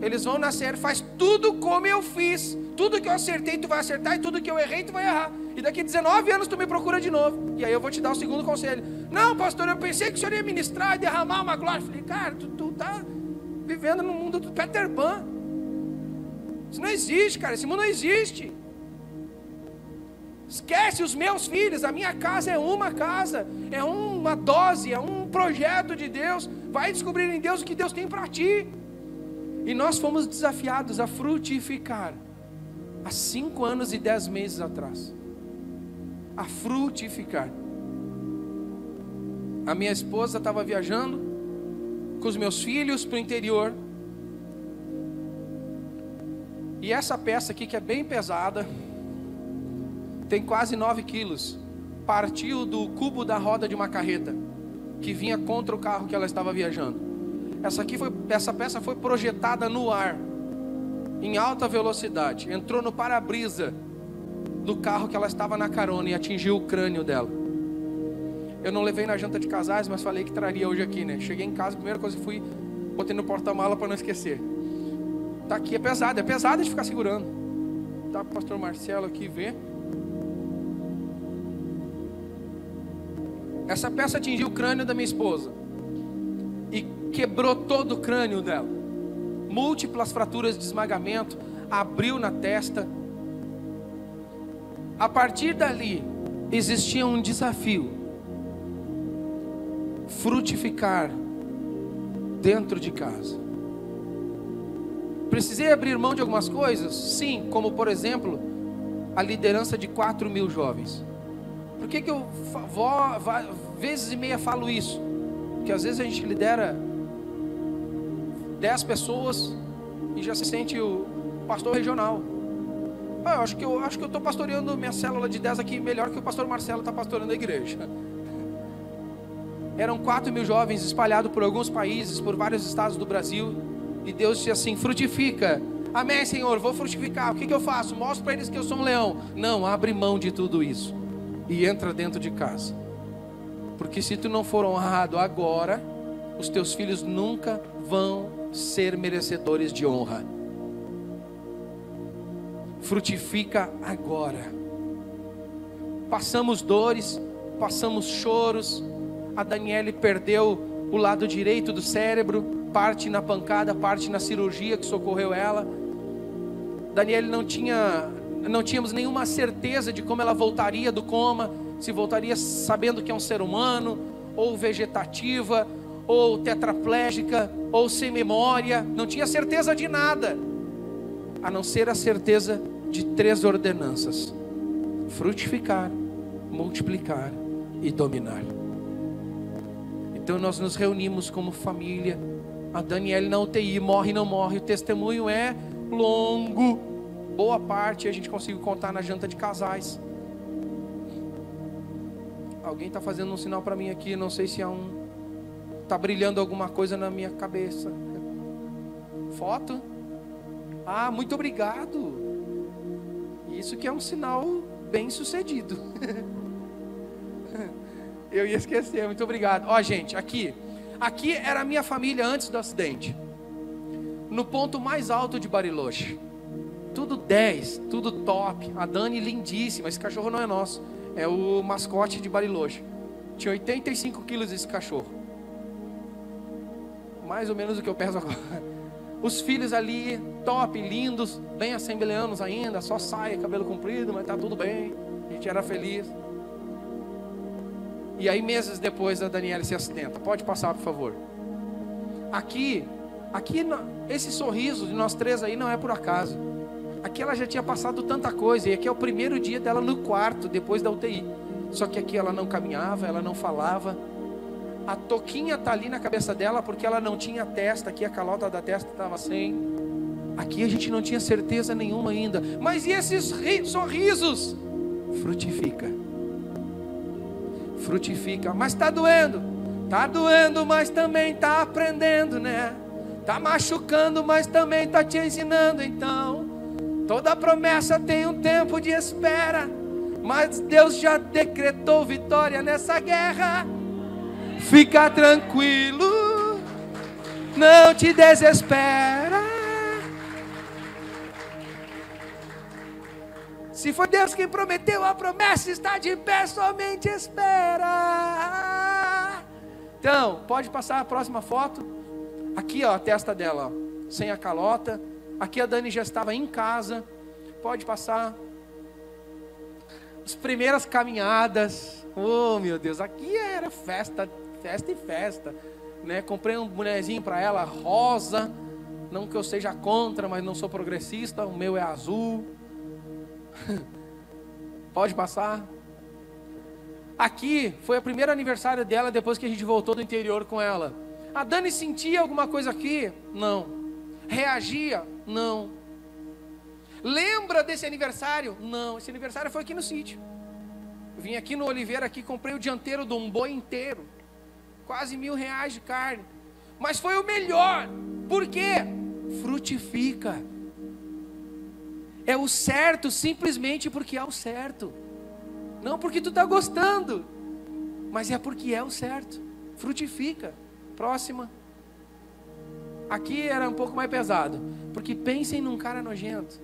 Eles vão nascer, faz tudo como eu fiz. Tudo que eu acertei, tu vai acertar, e tudo que eu errei, tu vai errar. E daqui 19 anos tu me procura de novo. E aí eu vou te dar o segundo conselho. Não, pastor, eu pensei que o senhor ia ministrar e derramar uma glória. Eu falei, cara, tu, tu tá vivendo no mundo do Peter Pan. Isso não existe, cara. Esse mundo não existe. Esquece os meus filhos, a minha casa é uma casa, é uma dose, é um projeto de Deus. Vai descobrir em Deus o que Deus tem para ti. E nós fomos desafiados a frutificar há cinco anos e dez meses atrás. A frutificar. A minha esposa estava viajando com os meus filhos para o interior. E essa peça aqui que é bem pesada tem quase 9 quilos. Partiu do cubo da roda de uma carreta que vinha contra o carro que ela estava viajando. Essa, aqui foi, essa peça foi projetada no ar, em alta velocidade. Entrou no para-brisa do carro que ela estava na carona e atingiu o crânio dela. Eu não levei na janta de casais, mas falei que traria hoje aqui, né? Cheguei em casa, a primeira coisa que fui, botei no porta-mala para não esquecer. Tá aqui, é pesado, é pesado de ficar segurando. Tá, o pastor Marcelo aqui ver. Essa peça atingiu o crânio da minha esposa e quebrou todo o crânio dela. Múltiplas fraturas de esmagamento, abriu na testa. A partir dali, existia um desafio: frutificar dentro de casa. Precisei abrir mão de algumas coisas? Sim, como por exemplo, a liderança de 4 mil jovens. Por que, que eu vó, vezes e meia falo isso? Porque às vezes a gente lidera dez pessoas e já se sente o pastor regional. Ah, eu acho que eu acho que eu estou pastoreando minha célula de 10 aqui melhor que o pastor Marcelo está pastoreando a igreja. Eram 4 mil jovens espalhados por alguns países, por vários estados do Brasil. E Deus disse assim: frutifica. Amém, Senhor, vou frutificar. O que, que eu faço? Mostro para eles que eu sou um leão. Não, abre mão de tudo isso e entra dentro de casa. Porque se tu não for honrado agora, os teus filhos nunca vão ser merecedores de honra. Frutifica agora. Passamos dores, passamos choros. A Daniele perdeu o lado direito do cérebro, parte na pancada, parte na cirurgia que socorreu ela. Daniele não tinha não tínhamos nenhuma certeza de como ela voltaria do coma, se voltaria sabendo que é um ser humano, ou vegetativa, ou tetraplégica, ou sem memória, não tinha certeza de nada. a não ser a certeza de três ordenanças: frutificar, multiplicar e dominar. Então nós nos reunimos como família. A Daniela na UTI morre, não morre. O testemunho é longo. Boa parte a gente conseguiu contar na janta de casais. Alguém está fazendo um sinal para mim aqui. Não sei se é um. Está brilhando alguma coisa na minha cabeça. Foto? Ah, muito obrigado. Isso que é um sinal bem sucedido. <laughs> Eu ia esquecer, muito obrigado. Ó, gente, aqui. Aqui era a minha família antes do acidente. No ponto mais alto de Bariloche. Tudo 10, tudo top. A Dani lindíssima. Esse cachorro não é nosso. É o mascote de Bariloche. Tinha 85 quilos esse cachorro. Mais ou menos o que eu peso agora. Os filhos ali, top, lindos, bem assembleanos ainda, só saia, cabelo comprido, mas tá tudo bem. A gente era feliz. E aí, meses depois, a Daniela se acidenta. Pode passar, por favor. Aqui, aqui, esse sorriso de nós três aí não é por acaso. Aqui ela já tinha passado tanta coisa, e aqui é o primeiro dia dela no quarto, depois da UTI. Só que aqui ela não caminhava, ela não falava. A toquinha tá ali na cabeça dela porque ela não tinha testa, aqui a calota da testa estava sem. Aqui a gente não tinha certeza nenhuma ainda. Mas e esses sorrisos? Frutifica frutifica. Mas está doendo, está doendo, mas também está aprendendo, né? Está machucando, mas também está te ensinando. Então, toda promessa tem um tempo de espera, mas Deus já decretou vitória nessa guerra. Fica tranquilo, não te desespera. Se foi Deus quem prometeu, a promessa está de pé, somente espera. Então, pode passar a próxima foto. Aqui, ó, a testa dela, ó, sem a calota. Aqui a Dani já estava em casa. Pode passar. As primeiras caminhadas. Oh, meu Deus, aqui era festa, festa e festa. Né? Comprei um bonezinho para ela, rosa. Não que eu seja contra, mas não sou progressista. O meu é azul. <laughs> Pode passar. Aqui foi o primeiro aniversário dela depois que a gente voltou do interior com ela. A Dani sentia alguma coisa aqui? Não. Reagia? Não. Lembra desse aniversário? Não. Esse aniversário foi aqui no sítio. vim aqui no Oliveira aqui, comprei o dianteiro de um boi inteiro. Quase mil reais de carne. Mas foi o melhor. Por quê? Frutifica é o certo simplesmente porque é o certo. Não porque tu está gostando, mas é porque é o certo. Frutifica. Próxima. Aqui era um pouco mais pesado, porque pensem num cara nojento.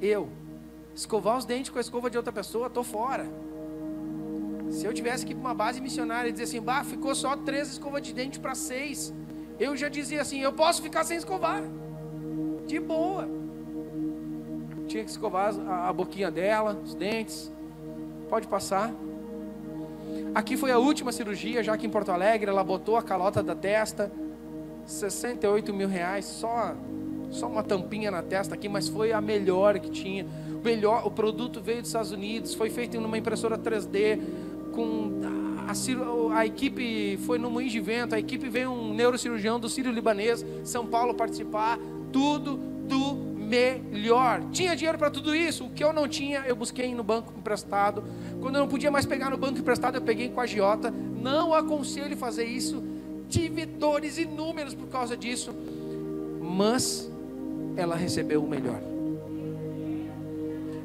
Eu escovar os dentes com a escova de outra pessoa, tô fora. Se eu tivesse que ir para uma base missionária e dizer assim, bah, ficou só três escovas de dente para seis, eu já dizia assim, eu posso ficar sem escovar, de boa tinha que escovar a, a boquinha dela, os dentes. Pode passar. Aqui foi a última cirurgia, já que em Porto Alegre ela botou a calota da testa, 68 mil reais, só, só uma tampinha na testa aqui, mas foi a melhor que tinha. Melhor, o produto veio dos Estados Unidos, foi feito numa impressora 3D, com a, a, equipe foi no Moinho de Vento, a equipe veio um neurocirurgião do Sírio Libanês, São Paulo participar, tudo do melhor. Tinha dinheiro para tudo isso. O que eu não tinha, eu busquei no banco emprestado. Quando eu não podia mais pegar no banco emprestado, eu peguei com a agiota. Não aconselho fazer isso. Tive dores inúmeras por causa disso. Mas ela recebeu o melhor.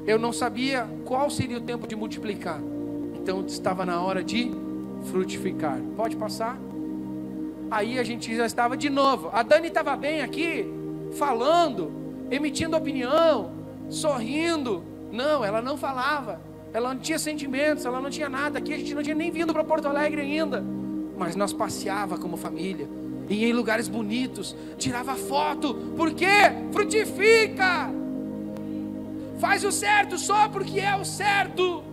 Eu não sabia qual seria o tempo de multiplicar. Então estava na hora de frutificar. Pode passar? Aí a gente já estava de novo. A Dani estava bem aqui, falando, emitindo opinião, sorrindo. Não, ela não falava. Ela não tinha sentimentos, ela não tinha nada. Aqui a gente não tinha nem vindo para Porto Alegre ainda. Mas nós passeava como família. Ia em lugares bonitos, tirava foto. Por quê? Frutifica. Faz o certo só porque é o certo.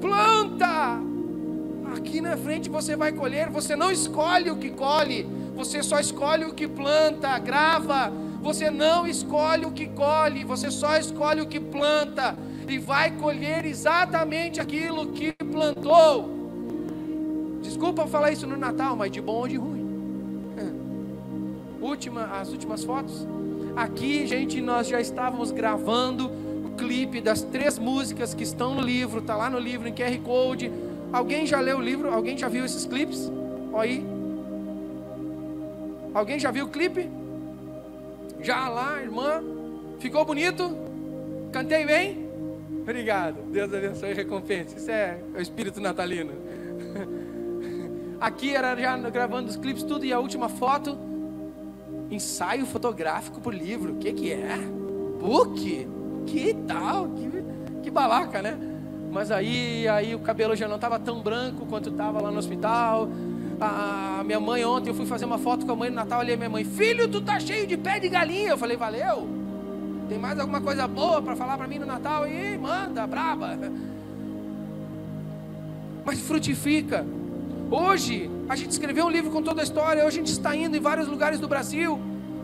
Planta. Aqui na frente você vai colher, você não escolhe o que colhe, você só escolhe o que planta, grava, Você não escolhe o que colhe, você só escolhe o que planta e vai colher exatamente aquilo que plantou. Desculpa falar isso no Natal, mas de bom ou de ruim. <laughs> Última, as últimas fotos. Aqui, gente, nós já estávamos gravando clipe das três músicas que estão no livro, tá lá no livro em QR Code. Alguém já leu o livro? Alguém já viu esses clipes? Aí. Alguém já viu o clipe? Já lá, irmã? Ficou bonito? Cantei bem? Obrigado. Deus abençoe e recompense. Isso é o espírito natalino. <laughs> Aqui era já gravando os clipes tudo e a última foto ensaio fotográfico por livro. O que que é? Book? Que tal? Que, que balaca, né? Mas aí, aí o cabelo já não estava tão branco quanto estava lá no hospital. A minha mãe ontem eu fui fazer uma foto com a mãe no Natal, ali a minha mãe, filho, tu tá cheio de pé de galinha. Eu falei, valeu. Tem mais alguma coisa boa para falar para mim no Natal? E manda, braba. Mas frutifica. Hoje, a gente escreveu um livro com toda a história. Hoje a gente está indo em vários lugares do Brasil.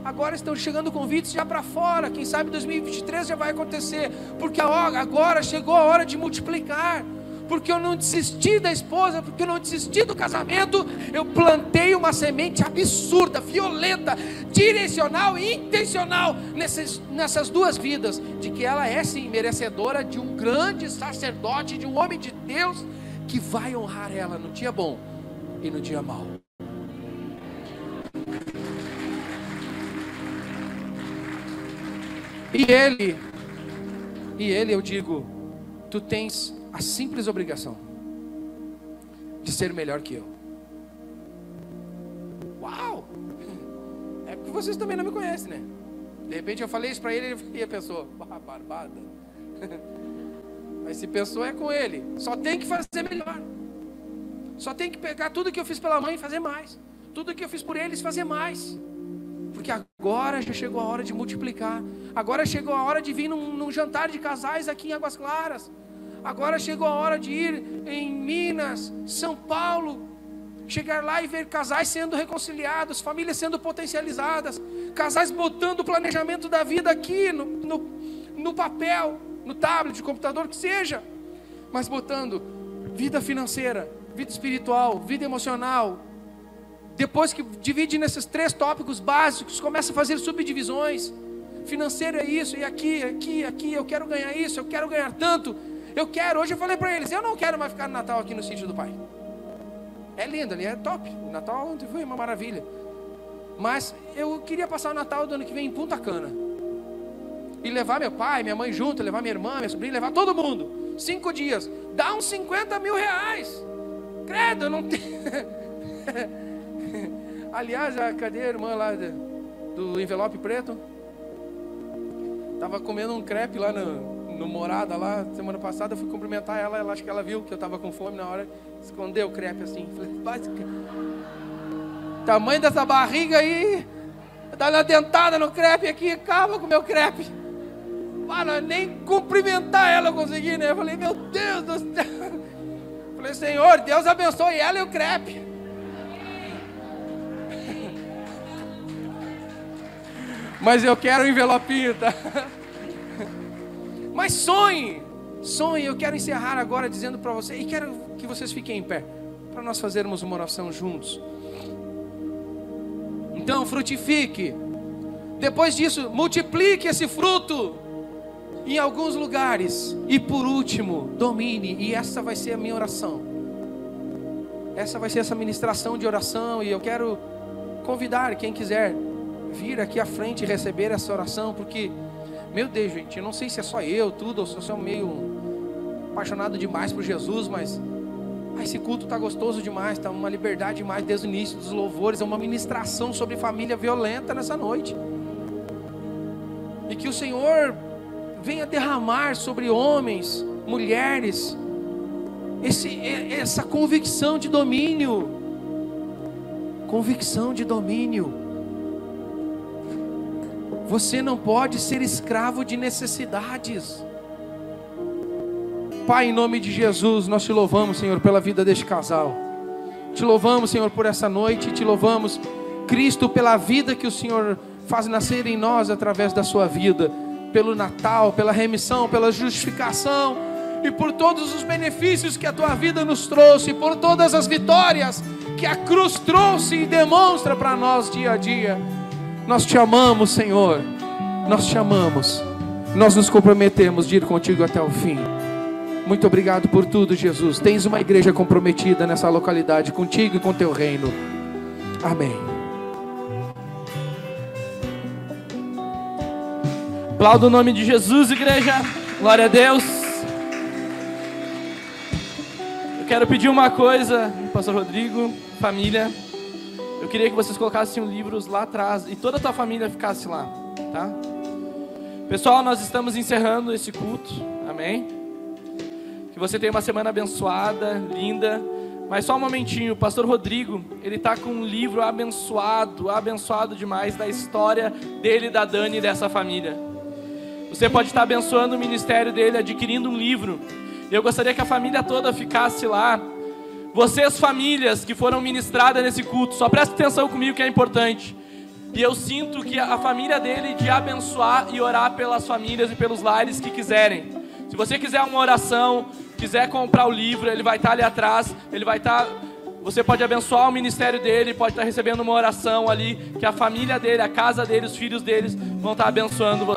Agora estão chegando convites já para fora. Quem sabe 2023 já vai acontecer. Porque agora chegou a hora de multiplicar. Porque eu não desisti da esposa, porque eu não desisti do casamento. Eu plantei uma semente absurda, violenta, direcional e intencional nessas, nessas duas vidas. De que ela é sim merecedora de um grande sacerdote, de um homem de Deus que vai honrar ela no dia bom e no dia mau. E ele, e ele eu digo, tu tens a simples obrigação de ser melhor que eu. Uau! É porque vocês também não me conhecem, né? De repente eu falei isso para ele <laughs> e ele pensou, ah, barbada. <laughs> Mas se pensou é com ele, só tem que fazer melhor. Só tem que pegar tudo que eu fiz pela mãe e fazer mais. Tudo que eu fiz por eles, fazer mais. Porque agora já chegou a hora de multiplicar. Agora chegou a hora de vir num, num jantar de casais aqui em Águas Claras. Agora chegou a hora de ir em Minas, São Paulo, chegar lá e ver casais sendo reconciliados, famílias sendo potencializadas, casais botando o planejamento da vida aqui no, no, no papel, no tablet, no computador, que seja, mas botando vida financeira, vida espiritual, vida emocional. Depois que divide nesses três tópicos básicos, começa a fazer subdivisões. Financeiro é isso, e aqui, aqui, aqui, eu quero ganhar isso, eu quero ganhar tanto. Eu quero, hoje eu falei para eles, eu não quero mais ficar no Natal aqui no sítio do pai. É lindo ali, é top. O Natal ontem foi uma maravilha. Mas eu queria passar o Natal do ano que vem em Punta Cana. E levar meu pai, minha mãe junto, levar minha irmã, minha sobrinha, levar todo mundo. Cinco dias. Dá uns 50 mil reais. Credo, não <laughs> tem. Aliás, a, cadê a irmã lá do envelope preto? Tava comendo um crepe lá no, no Morada, lá, semana passada. Eu fui cumprimentar ela, ela acho que ela viu que eu tava com fome na hora. Escondeu o crepe assim. <laughs> Falei. Tamanho dessa barriga aí. Dá uma dentada no crepe aqui, acaba com o meu crepe. Mano, nem cumprimentar ela eu consegui, né? Eu falei, meu Deus do céu. <laughs> Falei, Senhor, Deus abençoe ela e o crepe. Mas eu quero o envelopinho, tá? Mas sonhe, sonhe. Eu quero encerrar agora dizendo para você, e quero que vocês fiquem em pé, para nós fazermos uma oração juntos. Então, frutifique. Depois disso, multiplique esse fruto em alguns lugares. E por último, domine. E essa vai ser a minha oração. Essa vai ser essa ministração de oração. E eu quero convidar quem quiser vir aqui à frente e receber essa oração. Porque, meu Deus, gente, eu não sei se é só eu, tudo, ou se eu sou meio apaixonado demais por Jesus, mas. Ah, esse culto está gostoso demais, está uma liberdade demais desde o início dos louvores, é uma ministração sobre família violenta nessa noite. E que o Senhor venha derramar sobre homens, mulheres, esse, essa convicção de domínio. Convicção de domínio. Você não pode ser escravo de necessidades. Pai, em nome de Jesus, nós te louvamos, Senhor, pela vida deste casal. Te louvamos, Senhor, por essa noite. Te louvamos, Cristo, pela vida que o Senhor faz nascer em nós através da sua vida, pelo Natal, pela remissão, pela justificação e por todos os benefícios que a tua vida nos trouxe, por todas as vitórias que a cruz trouxe e demonstra para nós dia a dia. Nós te amamos, Senhor. Nós te amamos. Nós nos comprometemos de ir contigo até o fim. Muito obrigado por tudo, Jesus. Tens uma igreja comprometida nessa localidade contigo e com teu reino. Amém. Aplauda o nome de Jesus, igreja. Glória a Deus. Eu quero pedir uma coisa, Pastor Rodrigo, família. Eu queria que vocês colocassem livros lá atrás e toda a tua família ficasse lá, tá? Pessoal, nós estamos encerrando esse culto. Amém? Que você tenha uma semana abençoada, linda. Mas só um momentinho, o pastor Rodrigo, ele tá com um livro abençoado, abençoado demais da história dele, da Dani e dessa família. Você pode estar abençoando o ministério dele, adquirindo um livro. Eu gostaria que a família toda ficasse lá. Vocês, famílias que foram ministradas nesse culto, só preste atenção comigo que é importante. E eu sinto que a família dele de abençoar e orar pelas famílias e pelos lares que quiserem. Se você quiser uma oração, quiser comprar o livro, ele vai estar ali atrás, ele vai estar você pode abençoar o ministério dele, pode estar recebendo uma oração ali, que a família dele, a casa dele, os filhos deles vão estar abençoando você.